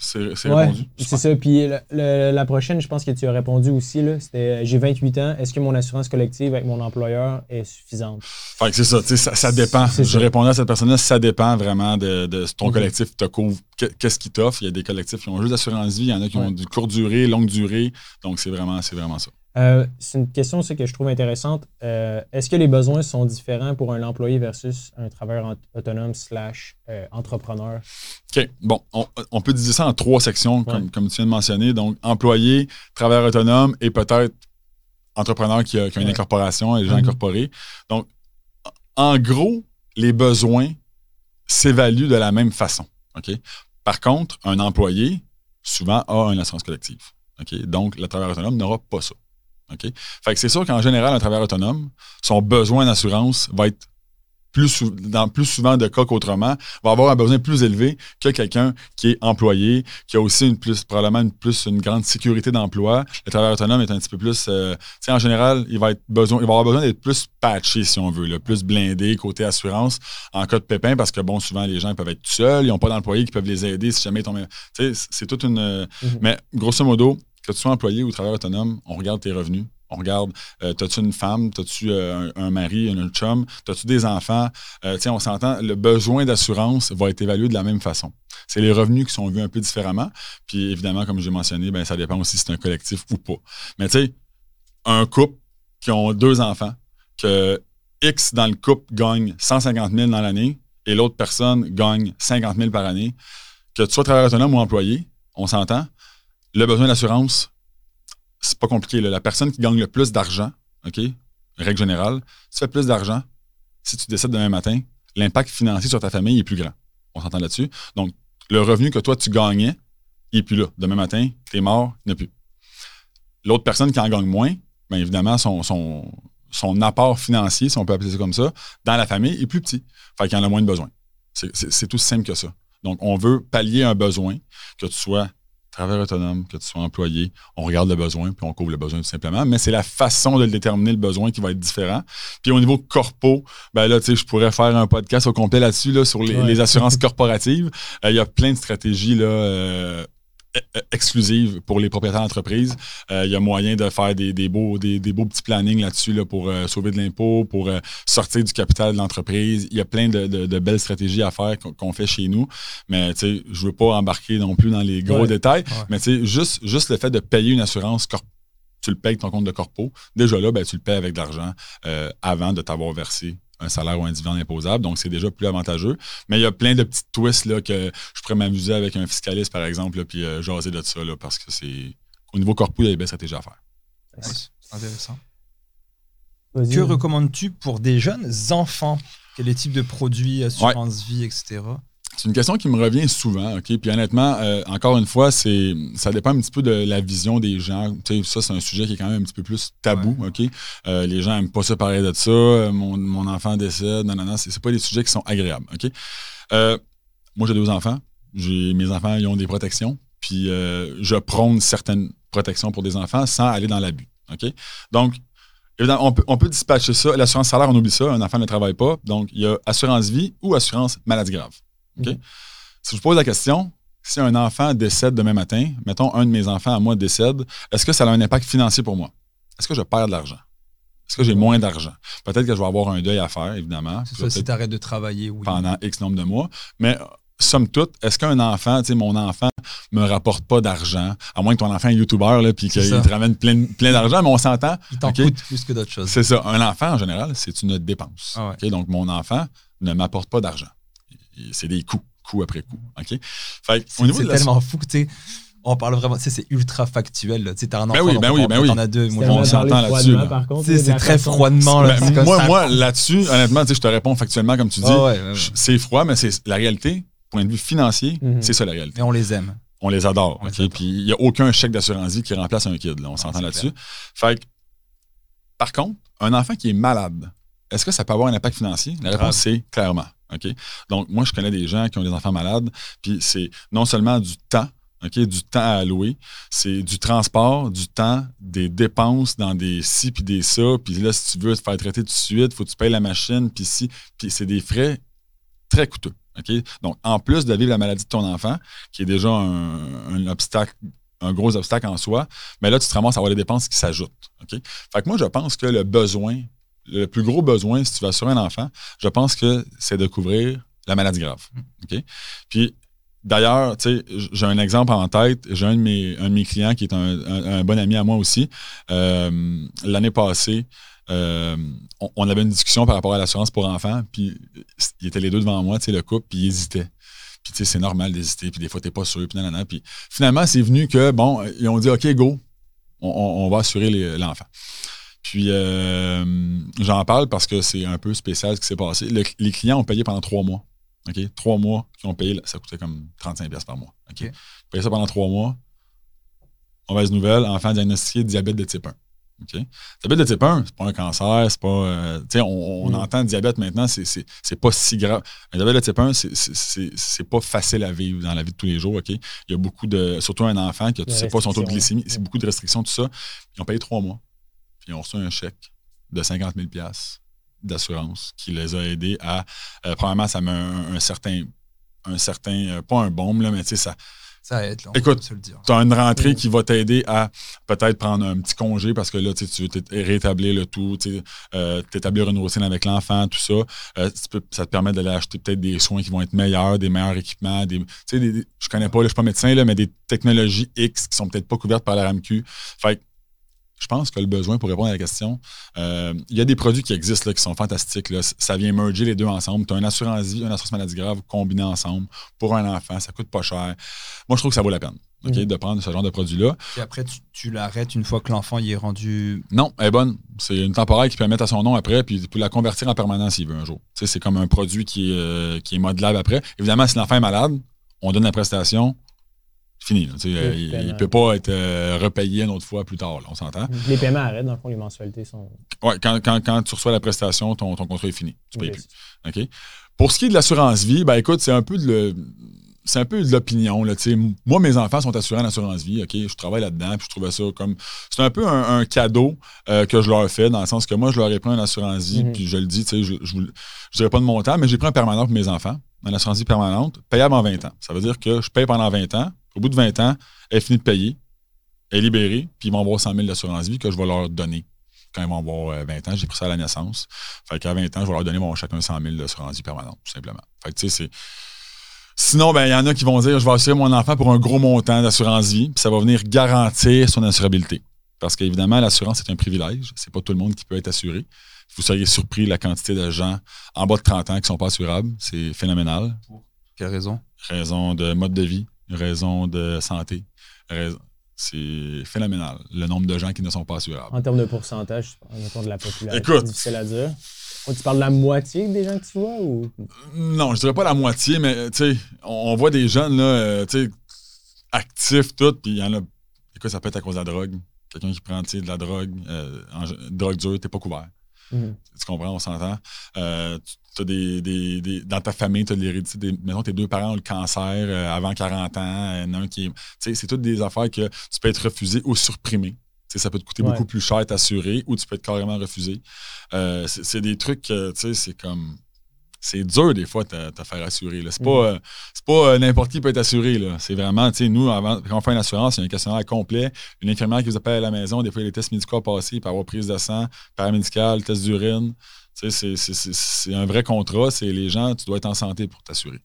c'est répondu. C'est ça. Puis la, prochaine, je pense que tu as répondu aussi. C'était euh, j'ai 28 ans. Est-ce que mon assurance collective avec mon employeur est suffisante? Fait c'est ça, ça. Ça dépend. Je répondais à cette personne-là. Ça dépend vraiment de, de ton mhm. collectif te couvre. Qu'est-ce qu'il t'offre? Il y a des collectifs qui ont juste d'assurance vie. Il y en a qui ont du court durée, longue durée. Donc, c'est vraiment, vraiment ça. Euh, c'est une question aussi que je trouve intéressante. Euh, est-ce que les besoins sont différents pour un employé versus un travailleur autonome slash euh, entrepreneur? OK. Bon, on, peut diviser ça en trois sections, comme, tu viens de mentionner. Donc, employé, travailleur autonome et peut-être entrepreneur qui a, une incorporation, et gens mm-hmm. incorporés. Donc, en gros, les besoins s'évaluent de la même façon. OK? Par contre, un employé, souvent, a une assurance collective. OK? Donc, le travailleur autonome n'aura pas ça. OK? Fait que c'est sûr qu'en général, un travailleur autonome, son besoin d'assurance va être plus, dans plus souvent de cas qu'autrement, va avoir un besoin plus élevé que quelqu'un qui est employé, qui a aussi une plus, probablement une, plus une grande sécurité d'emploi. Le travailleur autonome est un petit peu plus. Euh, en général, il va, être besoin, il va avoir besoin d'être plus patché, si on veut, plus blindé côté assurance en cas de pépin, parce que bon, souvent, les gens peuvent être seuls, ils n'ont pas d'employés qui peuvent les aider si jamais ils tombent. C'est toute une. Mm-hmm. Mais grosso modo, que tu sois employé ou travailleur autonome, on regarde tes revenus. On regarde, euh, as-tu une femme, as-tu euh, un, mari, un, chum, as-tu des enfants? Euh, on s'entend, le besoin d'assurance va être évalué de la même façon. C'est les revenus qui sont vus un peu différemment. Puis évidemment, comme j'ai mentionné, ben, ça dépend aussi si c'est un collectif ou pas. Mais tu sais, un couple qui ont deux enfants, que X dans le couple gagne 150 000 dans l'année et l'autre personne gagne 50 000 par année, que tu sois travailleur autonome ou employé, on s'entend, le besoin d'assurance, c'est pas compliqué. La personne qui gagne le plus d'argent, OK, règle générale, tu fais plus d'argent, si tu décides demain matin, l'impact financier sur ta famille est plus grand. On s'entend là-dessus. Donc, le revenu que toi, tu gagnais, il n'est plus là. Demain matin, tu es mort, il a plus. L'autre personne qui en gagne moins, bien évidemment, son, apport financier, si on peut appeler ça comme ça, dans la famille est plus petit. Fait qu'il en a moins de besoin. C'est tout simple que ça. Donc, on veut pallier un besoin, que tu sois travailleur autonome, que tu sois employé, on regarde le besoin, puis on couvre le besoin tout simplement. Mais c'est la façon de le déterminer, le besoin, qui va être différent. Puis au niveau corpo, ben là, tu sais, je pourrais faire un podcast au complet là-dessus, là, sur les, assurances corporatives. Euh, il y a plein de stratégies là, euh, exclusive pour les propriétaires d'entreprise. Euh, il y a moyen de faire des, beaux, des, beaux petits plannings là-dessus là, pour euh, sauver de l'impôt, pour euh, sortir du capital de l'entreprise. Il y a plein de, belles stratégies à faire qu'on fait chez nous. Mais tu sais, je veux pas embarquer non plus dans les gros détails. Mais tu sais, juste, juste le fait de payer une assurance tu le payes ton compte de corpo. Déjà là, ben, tu le payes avec de l'argent avant de t'avoir versé un salaire ou un dividende imposable, donc c'est déjà plus avantageux. Mais il y a plein de petits twists là, que je pourrais m'amuser avec un fiscaliste, par exemple, puis euh, jaser de ça, là, parce que c'est. Au niveau corpo, il y a des belles stratégies à faire. c'est intéressant. Que recommandes-tu pour des jeunes enfants? Quel est le type de produits, assurance vie, etc.? C'est une question qui me revient souvent, OK? Puis honnêtement, euh, encore une fois, c'est ça dépend un petit peu de la vision des gens. Tu sais, ça, c'est un sujet qui est quand même un petit peu plus tabou, OK? Euh, les gens n'aiment pas ça parler de ça. Euh, mon, enfant décède, non, non, non. C'est pas des sujets qui sont agréables, OK? moi, j'ai deux enfants. J'ai Mes enfants, ils ont des protections. Puis je prône certaines protections pour des enfants sans aller dans l'abus, OK? Donc, Évidemment, on peut, on peut dispatcher ça. L'assurance salaire, on oublie ça. Un enfant ne travaille pas. Donc, il y a assurance vie ou assurance maladie grave. Si je pose la question, si un enfant décède demain matin, mettons un de mes enfants à moi décède, est-ce que ça a un impact financier pour moi? Est-ce que je perds de l'argent? Est-ce que j'ai moins d'argent? Peut-être que je vais avoir un deuil à faire, évidemment. C'est ça, si tu arrêtes de travailler, oui. Pendant X nombre de mois. Mais somme toute, est-ce qu'un enfant, tu sais, mon enfant me rapporte pas d'argent, à moins que ton enfant est YouTuber, là, puis qu'il te ramène plein, plein d'argent, mais on s'entend. Il t'en coûte plus que d'autres choses. C'est ça. Un enfant, en général, c'est une dépense. Ah Donc, mon enfant ne m'apporte pas d'argent. C'est des coûts, coûts après coûts. OK? c'est tellement fou que, tu sais, on parle vraiment, tu sais, c'est ultra factuel. Tu sais, t'as un enfant, ben oui, ben oui, ben oui. t'en as deux. Moi, on s'entend là-dessus. C'est très froidement. Là, ben, moi, moi là-dessus, honnêtement, tu sais, je te réponds factuellement comme tu dis. c'est froid, mais c'est la réalité, point de vue financier, mhm. c'est ça la réalité. Et on les aime. On les adore. Puis il n'y a aucun chèque d'assurance vie qui remplace un kid. Là, on s'entend là-dessus. Fait par contre, un enfant qui est malade, est-ce que ça peut avoir un impact financier? La réponse, c'est clairement. OK? Donc, moi, je connais des gens qui ont des enfants malades, puis c'est non seulement du temps, OK, du temps à allouer, c'est du transport, du temps, des dépenses dans des ci puis des ça, puis là, si tu veux te faire traiter tout de suite, faut que tu payes la machine, puis si, puis c'est des frais très coûteux. OK? Donc, en plus de vivre la maladie de ton enfant, qui est déjà un, obstacle, un gros obstacle en soi, mais là, tu te ramasses à avoir des dépenses qui s'ajoutent. OK? Fait que moi, je pense que le besoin, le plus gros besoin, si tu vas sur un enfant, je pense que c'est de couvrir la maladie grave. Puis, D'ailleurs, j'ai un exemple en tête. J'ai un, de mes, clients qui est un, bon ami à moi aussi. Euh, l'année passée, euh, on, avait une discussion par rapport à l'assurance pour enfants, puis ils étaient les deux devant moi, le couple, puis ils hésitaient. Puis, tu sais, c'est normal d'hésiter, puis des fois, t'es pas sûr, puis nanana. Puis finalement, c'est venu que, bon, ils ont dit, OK, go, on, va assurer l'enfant. Puis, euh, j'en parle parce que c'est un peu spécial ce qui s'est passé. les clients ont payé pendant trois mois. OK? Trois mois qui ont payé, ça coûtait comme 35$ par mois. OK? Ils payaient ça pendant trois mois. Mauvaise nouvelle, enfant diagnostiqué diabète de type 1. OK? Diabète de type 1, c'est pas un cancer, c'est pas. Euh, tu sais, on, mm. entend diabète maintenant, c'est pas si grave. Un diabète de type 1, c'est pas facile à vivre dans la vie de tous les jours. OK? Il y a beaucoup de. Surtout un enfant qui, tu sais pas son taux de glycémie, c'est beaucoup de restrictions, tout ça. Ils ont payé trois mois. Ils ont reçu un chèque de 50 000 d'assurance qui les a aidés à. Euh, premièrement, ça met un, certain. Un certain. Euh, pas un bombe, là, mais tu sais, ça. Ça aide, là, Écoute, tu as une rentrée qui va t'aider à peut-être prendre un petit congé parce que là, tu veux rétablir le tout, euh, t'établir une routine avec l'enfant, tout ça. Euh, ça te permet d'aller acheter peut-être des soins qui vont être meilleurs, des meilleurs équipements. Des, des, je connais pas, je suis pas médecin, là, mais des technologies X qui sont peut-être pas couvertes par la RAMQ. Fait je pense que le besoin pour répondre à la question, euh, il y a des produits qui existent là, qui sont fantastiques. Ça vient merger les deux ensemble. Tu as une assurance vie, une assurance maladie grave combinée ensemble pour un enfant. Ça coûte pas cher. Moi, je trouve que ça vaut la peine mhm. de prendre ce genre de produit-là. Et après, tu, l'arrêtes une fois que l'enfant y est rendu. Non, elle est bonne. C'est une temporaire qui peut mettre à son nom après, puis il peut la convertir en permanence s'il veut un jour. c'est comme un produit qui est, euh, qui est modelable après. Évidemment, si l'enfant est malade, on donne la prestation, fini. Euh, il ne peut pas être euh, repayé une autre fois plus tard, on s'entend. Les paiements arrêtent, dans le fond, les mensualités sont. Oui, quand, quand, tu reçois la prestation, ton, ton contrat est fini. Tu ne payes plus. Pour ce qui est de l'assurance vie, ben écoute, c'est un peu de c'est un peu de l'opinion. Moi, mes enfants sont assurés en assurance vie. OK? Je travaille là-dedans, puis je trouvais ça comme. C'est un peu un, cadeau euh, que je leur fais, dans le sens que moi, je leur ai pris un assurance vie, mm-hmm. puis je le dis, je ne dirais pas de montant, mais j'ai pris un permanent pour mes enfants, une assurance vie permanente, payable en 20 ans. Ça veut dire que je paye pendant 20 ans, au bout de 20 ans, elle finit de payer, elle est libérée, puis ils vont avoir 100 000 d'assurance vie que je vais leur donner quand ils vont avoir 20 euh, ans. J'ai pris ça à la naissance. Fait qu'à 20 ans, je vais leur donner bon, chacun 100 000 d'assurance vie permanente, tout simplement. Fait que tu sais, c'est. Sinon, ben, il y en a qui vont dire je vais assurer mon enfant pour un gros montant d'assurance vie, puis ça va venir garantir son assurabilité. Parce qu'évidemment, l'assurance est un privilège. C'est pas tout le monde qui peut être assuré. Vous seriez surpris la quantité de gens en bas de 30 ans qui ne sont pas assurables. C'est phénoménal. Pour quelle raison? Raison de mode de vie, raison de santé. C'est phénoménal, le nombre de gens qui ne sont pas assurables. En termes de pourcentage, en de la population, c'est difficile à dire. Tu parles de la moitié des gens que tu vois ou? Non, je dirais pas la moitié, mais tu sais, on voit des jeunes là, euh, tu sais, actifs tout, puis il y en a. Écoute, ça peut être à cause de la drogue. Quelqu'un qui prend de la drogue, euh, en, drogue dure, t'es pas couvert. Mhm. Tu comprends, on s'entend. Euh, des, des, dans ta famille, tu as l'hérédité. Mettons, tes deux parents ont le cancer euh, avant 40 ans. Euh, qui C'est toutes des affaires que tu peux être refusé ou supprimé. ça peut te coûter beaucoup plus cher à t'assurer ou tu peux être carrément refusé. c'est des trucs, tu sais, c'est comme. c'est dur des fois de te faire assurer. C'est pas, mm. pas n'importe qui peut être assuré. C'est vraiment, tu sais, nous, avant, quand on fait une assurance, il y a un questionnaire complet, une infirmière qui vous appelle à la maison, des fois, les tests médicaux passés, il peut avoir prise de sang, paramédical, test d'urine. C'est un vrai contrat. C'est les gens, tu dois être en santé pour t'assurer.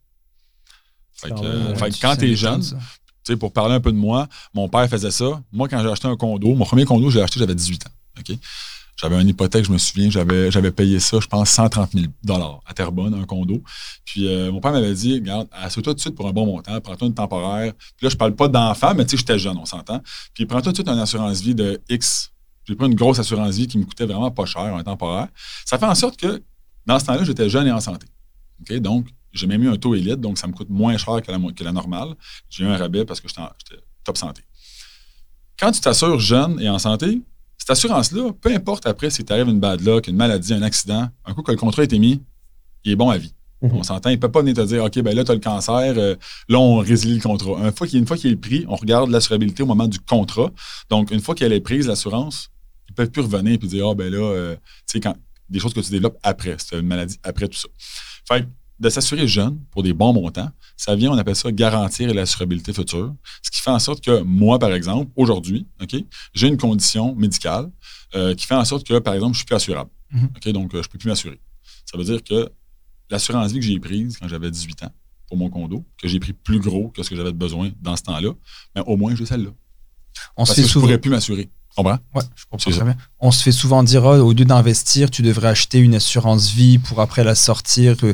quand tu es jeune, pour parler un peu de moi, mon père faisait ça. Moi, quand j'ai acheté un condo, mon premier condo, je l'ai acheté, j'avais 18 ans. J'avais une hypothèque, je me souviens, j'avais, j'avais payé ça, je pense, 130 000 à Terrebonne, un condo. Puis euh, mon père m'avait dit, regarde, assure-toi tout de suite pour un bon montant, prends-toi une temporaire. Puis là, je parle pas d'enfant, mais tu sais, j'étais jeune, on s'entend. Puis prends-toi tout de suite une assurance vie de X j'ai pris une grosse assurance vie qui me coûtait vraiment pas cher, un temporaire. Ça fait en sorte que, dans ce temps-là, j'étais jeune et en santé. Donc, j'ai même eu un taux élite, donc ça me coûte moins cher que la, que la normale. J'ai eu un rabais parce que j'étais top santé. Quand tu t'assures jeune et en santé, cette assurance-là, peu importe après si tu arrives une bad luck, une maladie, un accident, un coup que le contrat a été mis, il est bon à vie. Mhm. On s'entend. Il ne peut pas venir te dire OK, ben là, tu as le cancer, euh, là, on résilie le contrat. Une fois qu'il est pris, on regarde l'assurabilité au moment du contrat. Donc, une fois qu'elle est prise, l'assurance, ils peuvent plus revenir et dire Ah, ben là, euh, tu sais, quand des choses que tu développes après, c'est une maladie après tout ça. Fait de s'assurer jeune pour des bons montants, ça vient, on appelle ça garantir l'assurabilité future. Ce qui fait en sorte que moi, par exemple, aujourd'hui, OK, j'ai une condition médicale euh, qui fait en sorte que, par exemple, je suis plus assurable. OK, donc, je ne peux plus m'assurer. Ça veut dire que l'assurance vie que j'ai prise quand j'avais 18 ans pour mon condo, que j'ai pris plus gros que ce que j'avais besoin dans ce temps-là, mais au moins j'ai celle-là. On Parce que je ne pourrais plus m'assurer. Ouais, je comprends très bien. On se fait souvent dire, oh, au lieu d'investir, tu devrais acheter une assurance vie pour après la sortir. Je ne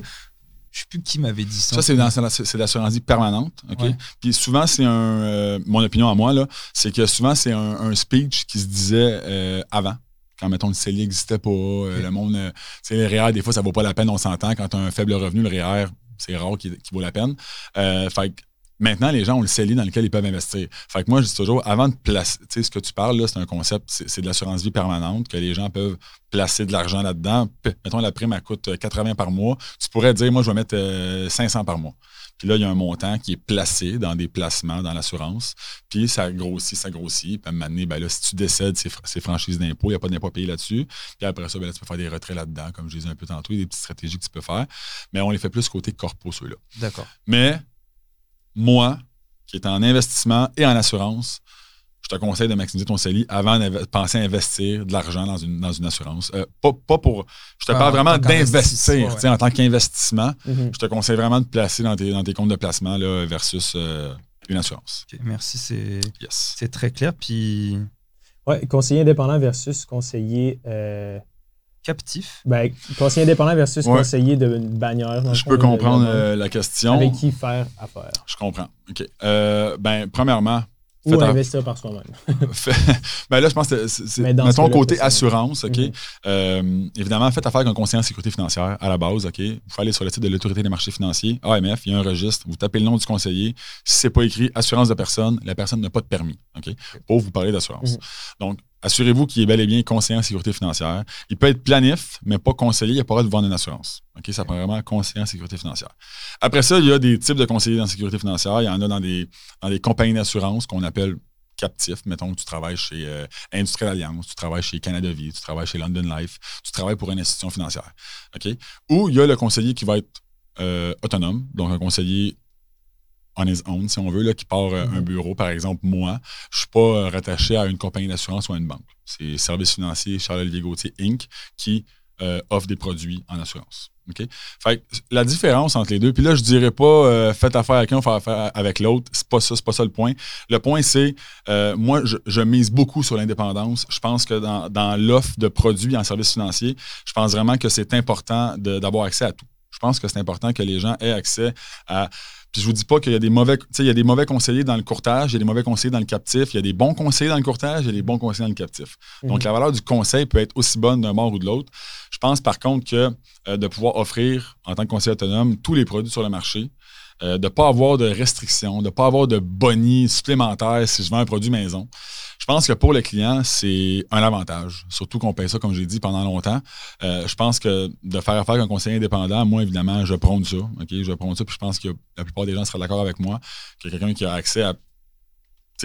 sais plus qui m'avait dit ça. Ça, c'est l'assurance vie permanente. Puis souvent, c'est un. Euh, mon opinion à moi, là, c'est que souvent, c'est un, speech qui se disait euh, avant quand, mettons, le CELI n'existait pas, euh, le monde, c'est le REER, des fois, ça vaut pas la peine, on s'entend. Quand tu as un faible revenu, le REER, c'est rare qu'il vaut la peine. fait Maintenant, les gens ont le CELI dans lequel ils peuvent investir. Fait que moi, je dis toujours, avant de placer, tu sais, ce que tu parles, là, c'est un concept, c'est de l'assurance vie permanente, que les gens peuvent placer de l'argent là-dedans. Mettons, la prime, elle coûte 80 par mois. Tu pourrais dire, moi, je vais mettre 500 par mois. Puis là, il y a un montant qui est placé dans des placements dans l'assurance. Puis ça grossit, ça grossit. Puis à un moment donné, ben là, si tu décèdes, c'est franchise d'impôt, il n'y a pas d'impôt payé là-dessus. Puis après ça, ben tu peux faire des retraits là-dedans, comme je disais un peu tantôt, il y a des petites stratégies que tu peux faire. Mais on les fait plus côté corpo, ceux-là. D'accord. Mais moi, qui est en investissement et en assurance, je te conseille de maximiser ton CELI avant de penser à investir de l'argent dans une, dans une assurance. Euh, pas, pour. Je te parle vraiment d'investir en tant qu'investissement. Mm-hmm. Je te conseille vraiment de placer dans tes, dans tes comptes de placement là, versus euh, une assurance. merci, c'est c'est très clair. Puis. Ouais, conseiller indépendant versus conseiller. Euh, captif. Ben, conseiller indépendant versus conseiller de bannière. Je peux comprendre euh, la question. Avec qui faire affaire. Je comprends. OK. Euh, ben, premièrement, ou investir par soi-même. ben là, je pense que c'est mettons côté assurance, OK? Mm-hmm. Euh, évidemment, faites affaire avec un conseiller en sécurité financière à la base, OK? Vous pouvez aller sur le site de l'Autorité des marchés financiers, AMF, il y a un registre, vous tapez le nom du conseiller. Si c'est pas écrit assurance de personne, la personne n'a pas de permis, OK? Pour vous parler d'assurance. Mm-hmm. Donc, assurez-vous qu'il est bel et bien conseiller en sécurité financière. Il peut être planif, mais pas conseiller, il n'a pas le droit de vendre une assurance. Ça prend vraiment conseiller en sécurité financière. Après ça, il y a des types de conseillers en sécurité financière. Il y en a dans des, dans compagnies d'assurance qu'on appelle captifs. Mettons que tu travailles chez euh, Industrial Alliance, tu travailles chez Canada Vie, tu travailles chez London Life, tu travailles pour une institution financière. Ou il y a le conseiller qui va être euh, autonome, donc un conseiller on his own, si on veut, là, qui part euh, un mhm. bureau, par exemple, moi, je ne suis pas euh, rattaché à une compagnie d'assurance ou à une banque. C'est Service financier Charles-Olivier Gauthier Inc. qui euh, offre des produits en assurance. Fait la différence entre les deux, puis là, je dirais pas faites affaire avec un, faites affaire avec l'autre. C'est pas ça, c'est pas ça le point. Le point, c'est moi, je, mise beaucoup sur l'indépendance. Je pense que dans, dans l'offre de produits en services financiers, je pense vraiment que c'est important d'avoir accès à tout. Je pense que c'est important que les gens aient accès à puis je vous dis pas qu'il y a des mauvais, il y a des mauvais conseillers dans le courtage, il y a des mauvais conseillers dans le captif, il y a des bons conseillers dans le courtage, il y a des bons conseillers dans le captif. Donc mhm. la valeur du conseil peut être aussi bonne d'un bord ou de l'autre. Je pense par contre que euh, de pouvoir offrir en tant que conseiller autonome tous les produits sur le marché, euh, de ne pas avoir de restrictions, de ne pas avoir de bonnies supplémentaires si je vends un produit maison. Je pense que pour le client, c'est un avantage. Surtout qu'on paye ça, comme j'ai dit, pendant longtemps. Euh, je pense que de faire affaire avec un conseiller indépendant, moi, évidemment, je prône ça. OK? Je prône ça, puis je pense que la plupart des gens seraient d'accord avec moi que quelqu'un qui a accès à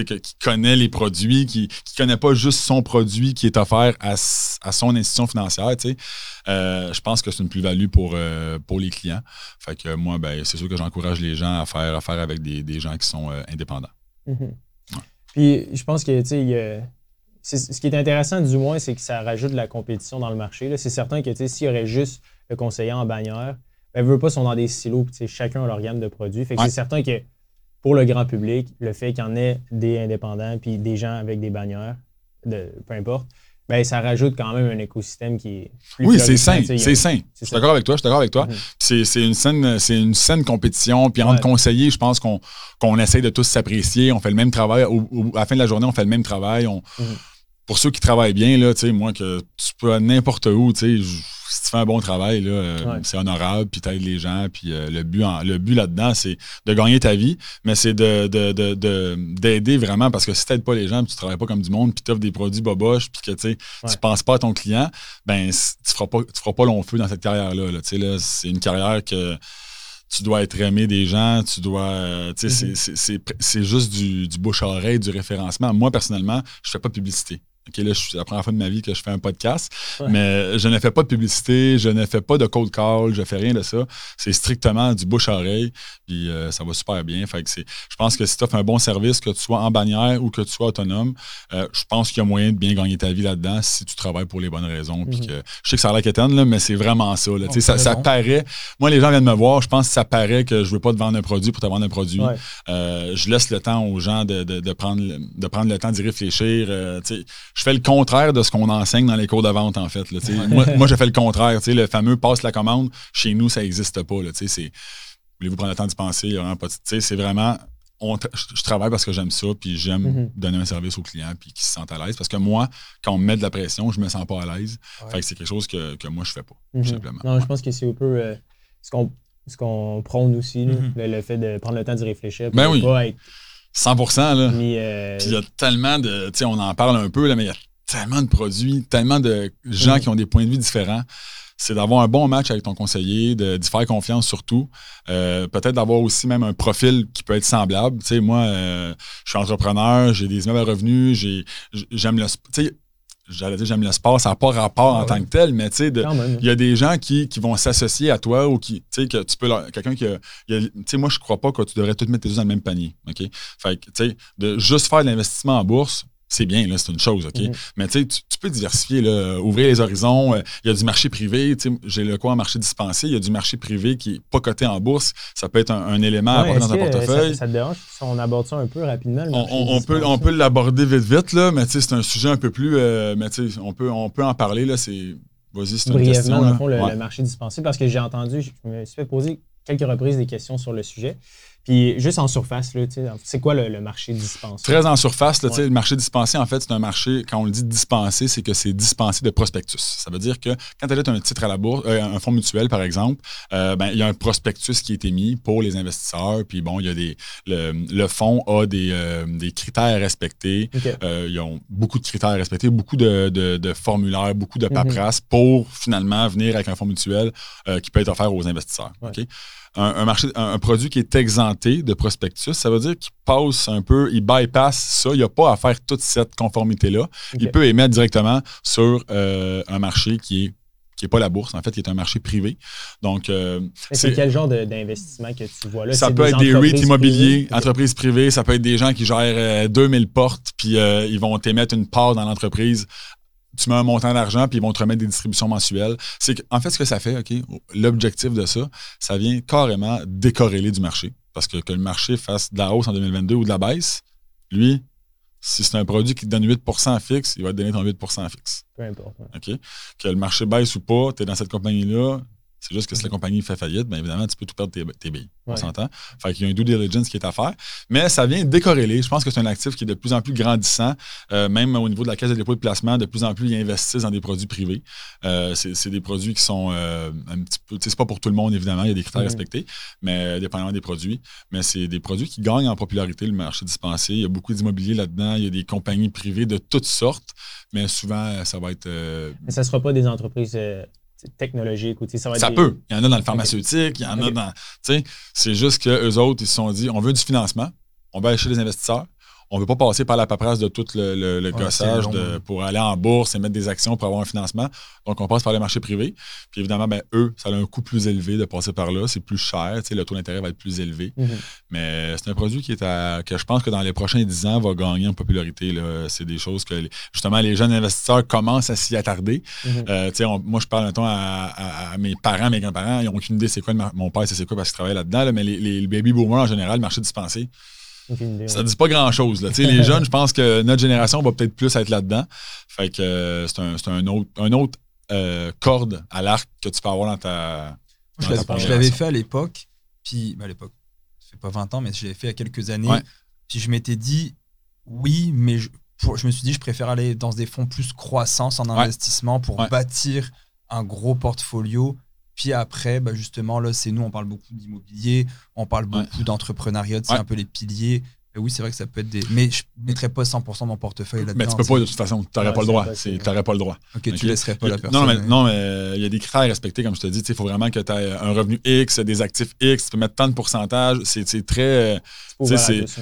qui connaît les produits, qui ne connaît pas juste son produit qui est offert à, à son institution financière. Euh, je pense que c'est une plus-value pour, euh, pour les clients. Fait que moi, ben, c'est sûr que j'encourage les gens à faire affaire avec des, gens qui sont euh, indépendants. Mm-hmm. Puis je pense que ce qui est intéressant du moins, c'est que ça rajoute de la compétition dans le marché. C'est certain que s'il y aurait juste le conseiller en bannière, ben, veut pas, sont dans des silos, chacun a leur gamme de produits. Fait que c'est certain que pour le grand public, le fait qu'il y en ait des indépendants puis des gens avec des bannières, de, peu importe, ben, ça rajoute quand même un écosystème qui est plus Oui, c'est sain. C'est sain. Je suis d'accord avec toi. Je suis d'accord avec toi. Mm-hmm. C'est une saine, c'est une saine compétition. Puis entre conseillers, je pense qu'on qu'on essaye de tous s'apprécier. On fait le même travail. à la fin de la journée, on fait le même travail. On, mm-hmm. Pour ceux qui travaillent bien, là, moi, que tu peux n'importe où, tu sais, si tu fais un bon travail, là, euh, c'est honorable, puis aides les gens, puis euh, le but, le but là-dedans, c'est de gagner ta vie, mais c'est de, d'aider vraiment, parce que si tu n'aides pas les gens, puis tu travailles pas comme du monde, puis tu offres des produits boboches, puis que tu ne penses pas à ton client, ben tu feras pas, tu feras pas long feu dans cette carrière-là. Là, là, c'est une carrière que tu dois être aimé des gens, tu dois. Euh, mm-hmm. c'est juste du, du bouche-oreille, du référencement. Moi, personnellement, je fais pas de publicité. OK, là, c'est la première fois de ma vie que je fais un podcast, mais je ne fais pas de publicité, je ne fais pas de cold call, je ne fais rien de ça. C'est strictement du bouche à oreille, puis euh, ça va super bien. Fait que je pense que si tu offres un bon service, que tu sois en bannière ou que tu sois autonome, euh, je pense qu'il y a moyen de bien gagner ta vie là-dedans si tu travailles pour les bonnes raisons. Puis mhm. que, je sais que ça a l'air quétaine, là, mais c'est vraiment ça, là. ça. Ça paraît. Moi, les gens viennent me voir, je pense que ça paraît que je ne veux pas te vendre un produit pour te vendre un produit. Euh, je laisse le temps aux gens de, de, prendre, de prendre le temps d'y réfléchir je fais le contraire de ce qu'on enseigne dans les cours de vente, en fait. moi, moi, je fais le contraire. Le fameux passe la commande, chez nous, ça n'existe pas. Voulez-vous prendre le temps d'y penser? C'est vraiment. je, travaille parce que j'aime ça, puis j'aime mm-hmm. donner un service aux clients, puis qu'ils se sentent à l'aise. Parce que moi, quand on me met de la pression, je me sens pas à l'aise. Fait c'est quelque chose que, moi, je fais pas, tout mm-hmm. simplement. Non, je pense que c'est un peu euh, ce qu'on prône aussi, mm-hmm. le, fait de prendre le temps d'y réfléchir. Ben oui. Pas être 100 là. Euh, Puis il y a tellement de. Tu sais, on en parle un peu, là, mais il y a tellement de produits, tellement de gens qui ont des points de vue différents. C'est d'avoir un bon match avec ton conseiller, d'y faire confiance surtout. Euh, peut-être d'avoir aussi même un profil qui peut être semblable. Tu sais, moi, euh, je suis entrepreneur, j'ai des immeubles à revenus, j'aime le. Tu sais, j'allais dire j'aime le sport, ça n'a pas rapport en ah tant que tel, mais tu sais, il y a des gens qui, vont s'associer à toi ou qui, tu sais, que tu peux quelqu'un qui, tu sais, moi je crois pas que tu devrais tout mettre tes œufs dans le même panier, ok? Fait que, tu sais, de juste faire de l'investissement en bourse, c'est bien, là, c'est une chose, OK? Mhm. Mais tu, tu peux diversifier, là, ouvrir les horizons. Euh, il y a du marché privé. J'ai le quoi en marché dispensé. Il y a du marché privé qui n'est pas coté en bourse. Ça peut être un, élément à avoir dans un portefeuille. Ça, te dérange si on aborde ça un peu rapidement? On, peut, on peut l'aborder vite, vite, là, mais c'est un sujet un peu plus. Euh, mais on peut, on peut en parler. Là, c'est, vas-y, c'est une question. Dans le fond, le, marché dispensé, parce que j'ai entendu, je me suis fait poser quelques reprises des questions sur le sujet. Puis juste en surface, c'est quoi le, marché dispensé? Très en surface, le marché dispensé, en fait, c'est un marché, quand on le dit dispensé, c'est que c'est dispensé de prospectus. Ça veut dire que quand tu as un titre à la bourse, euh, un fonds mutuel, par exemple, euh, ben, il y a un prospectus qui est émis pour les investisseurs. Puis bon, il y a des. Le, fonds a des, euh, des critères à respecter. ils ont beaucoup de critères à respecter, beaucoup de, formulaires, beaucoup de mhm. paperasse pour finalement venir avec un fonds mutuel qui peut être offert aux investisseurs un, marché, un, produit qui est exempté de prospectus, ça veut dire qu'il passe un peu, il bypass ça. Il n'y a pas à faire toute cette conformité-là. Il peut émettre directement sur euh, un marché qui est qui n'est pas la bourse, en fait, qui est un marché privé. Donc, euh, c'est quel genre d'investissement que tu vois là? Ça peut être des REIT immobiliers, entreprises privées, ça peut être des gens qui gèrent 2000 euh, portes, puis ils vont t'émettre une part dans l'entreprise tu mets un montant d'argent, puis ils vont te remettre des distributions mensuelles. C'est en fait, ce que ça fait, OK, l'objectif de ça, ça vient carrément décorréler du marché. Parce que que le marché fasse de la hausse en 2022 ou de la baisse, lui, si c'est un produit qui te donne 8% fixe, il va te donner ton 8% fixe. Peu importe. OK? Que le marché baisse ou pas, tu es dans cette compagnie-là, c'est juste que si la compagnie fait faillite, bien évidemment, tu peux tout perdre tes, billes. On s'entend? Fait qu'il y a un due diligence qui est à faire. Mais ça vient décorréler. Je pense que c'est un actif qui est de plus en plus grandissant, euh, même au niveau de la caisse de dépôt de placement. De plus en plus, ils investissent dans des produits privés. Euh, c'est des produits qui sont euh, un petit peu. C'est pas pour tout le monde, évidemment. Il y a des critères respectés, mais dépendamment des produits. Mais c'est des produits qui gagnent en popularité, le marché dispensé. Il y a beaucoup d'immobilier là-dedans. Il y a des compagnies privées de toutes sortes. Mais souvent, ça va être. mais ça ne sera pas des entreprises technologique ou ça va Ça peut. Il y en a dans le pharmaceutique, il y en a dans. C'est juste qu'eux autres, ils se sont dit on veut du financement, on va acheter des investisseurs, on ne veut pas passer par la paperasse de tout le, gossage pour aller en bourse et mettre des actions pour avoir un financement. Donc, on passe par les marchés privés. Puis évidemment, ben, eux, ça a un coût plus élevé de passer par là. C'est plus cher. Le taux d'intérêt va être plus élevé. Mhm. Mais c'est un produit qui est à, que je pense que dans les prochains 10 ans va gagner en popularité. C'est des choses que justement les jeunes investisseurs commencent à s'y attarder. Mhm. Euh, moi, je parle un temps à, mes parents, mes grands-parents. Ils n'ont aucune idée c'est quoi. Mon père, c'est quoi parce qu'il travaille là-dedans. mais les, les baby boomers en général, le marché dispensé, ça ne dit pas grand-chose. les jeunes, je pense que notre génération va peut-être plus être là-dedans. Fait que euh, c'est un, autre, un autre euh, corde à l'arc que tu peux avoir dans ta. je l'avais fait à l'époque, puis ben, à l'époque, ça fait pas 20 ans, mais je l'avais fait il y a quelques années. Puis je m'étais dit, oui, mais je, je, me suis dit, je préfère aller dans des fonds plus croissance en investissement pour bâtir un gros portfolio puis après, bah justement, là, c'est nous, on parle beaucoup d'immobilier, on parle beaucoup d'entrepreneuriat, c'est un peu les piliers. oui, c'est vrai que ça peut être des. Mais je ne mettrais pas 100% de mon portefeuille là-dedans. Mais tu peux pas, de toute façon. Tu n'aurais pas le droit. Tu n'aurais pas le droit. Ok, tu laisserais pas la personne. Non, mais, non, mais il y a des critères à respecter, comme je te dis. Il faut vraiment que tu aies un revenu X, des actifs X, tu peux mettre tant de pourcentage. C'est très.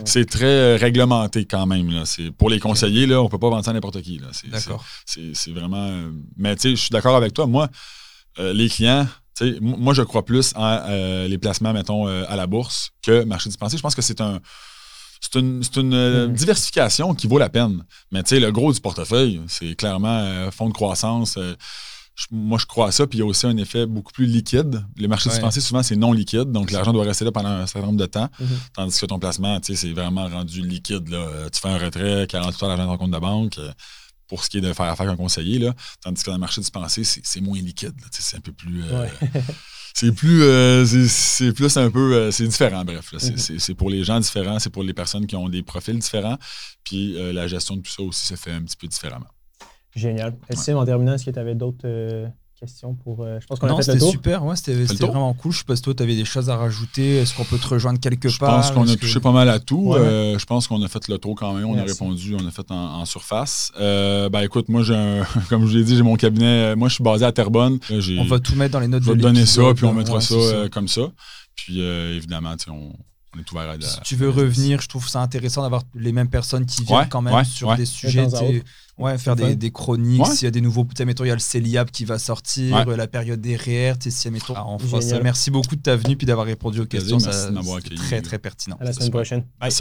C'est très réglementé quand même. Là. Pour les conseillers, là, on ne peut pas vendre ça à n'importe qui. D'accord. C'est vraiment. Mais tu sais, je suis d'accord avec toi. Moi, euh, les clients, moi, je crois plus en euh, les placements, mettons, euh, à la bourse que marché dispensé. Je pense que c'est un. C'est une, euh, mm. diversification qui vaut la peine. Mais tu sais, le gros du portefeuille, c'est clairement fonds de croissance. moi, je crois à ça. Puis il y a aussi un effet beaucoup plus liquide. Les marchés dispensés, souvent, c'est non liquide. Donc, l'argent doit rester là pendant un certain nombre de temps. Mm-hmm. Tandis que ton placement, tu sais, c'est vraiment rendu liquide. Là. Tu fais un retrait, 48 heures l'argent dans ton compte de banque pour ce qui est de faire affaire avec un conseiller. Là. Tandis que dans le marché dispensé, c'est moins liquide. C'est un peu plus. Euh, c'est plus. Euh, c'est plus un peu. Euh, c'est différent, bref. Mm-hmm. C'est pour les gens différents, c'est pour les personnes qui ont des profils différents. Puis la gestion de tout ça aussi se fait un petit peu différemment. Génial. Est-ce en terminant, est-ce que tu avais d'autres pour. Euh, je pense qu'on a fait c'était super. Ouais, c'était vraiment cool. Je sais pas si toi, tu avais des choses à rajouter. Est-ce qu'on peut te rejoindre quelque part Je pense qu'on a touché pas mal à tout. Euh, je pense qu'on a fait le tour quand même. On a répondu, on a fait en, surface. Euh, ben écoute, moi, comme je l'ai dit, j'ai mon cabinet. Moi, je suis basé à Terrebonne. on va tout mettre dans les notes de Je vais te donner ça, puis on mettra ça, comme ça. Puis évidemment, on, on est ouvert à Si tu veux revenir, je trouve ça intéressant d'avoir les mêmes personnes qui viennent quand même sur des sujets. Ouais, faire des, des, chroniques. S'il y a des nouveaux. Tu il y a le CELIAP qui va sortir, la période des REER. Si, mettons, ah, Merci beaucoup de ta venue puis d'avoir répondu aux questions. C'est très, très pertinent. À la semaine prochaine. Bye.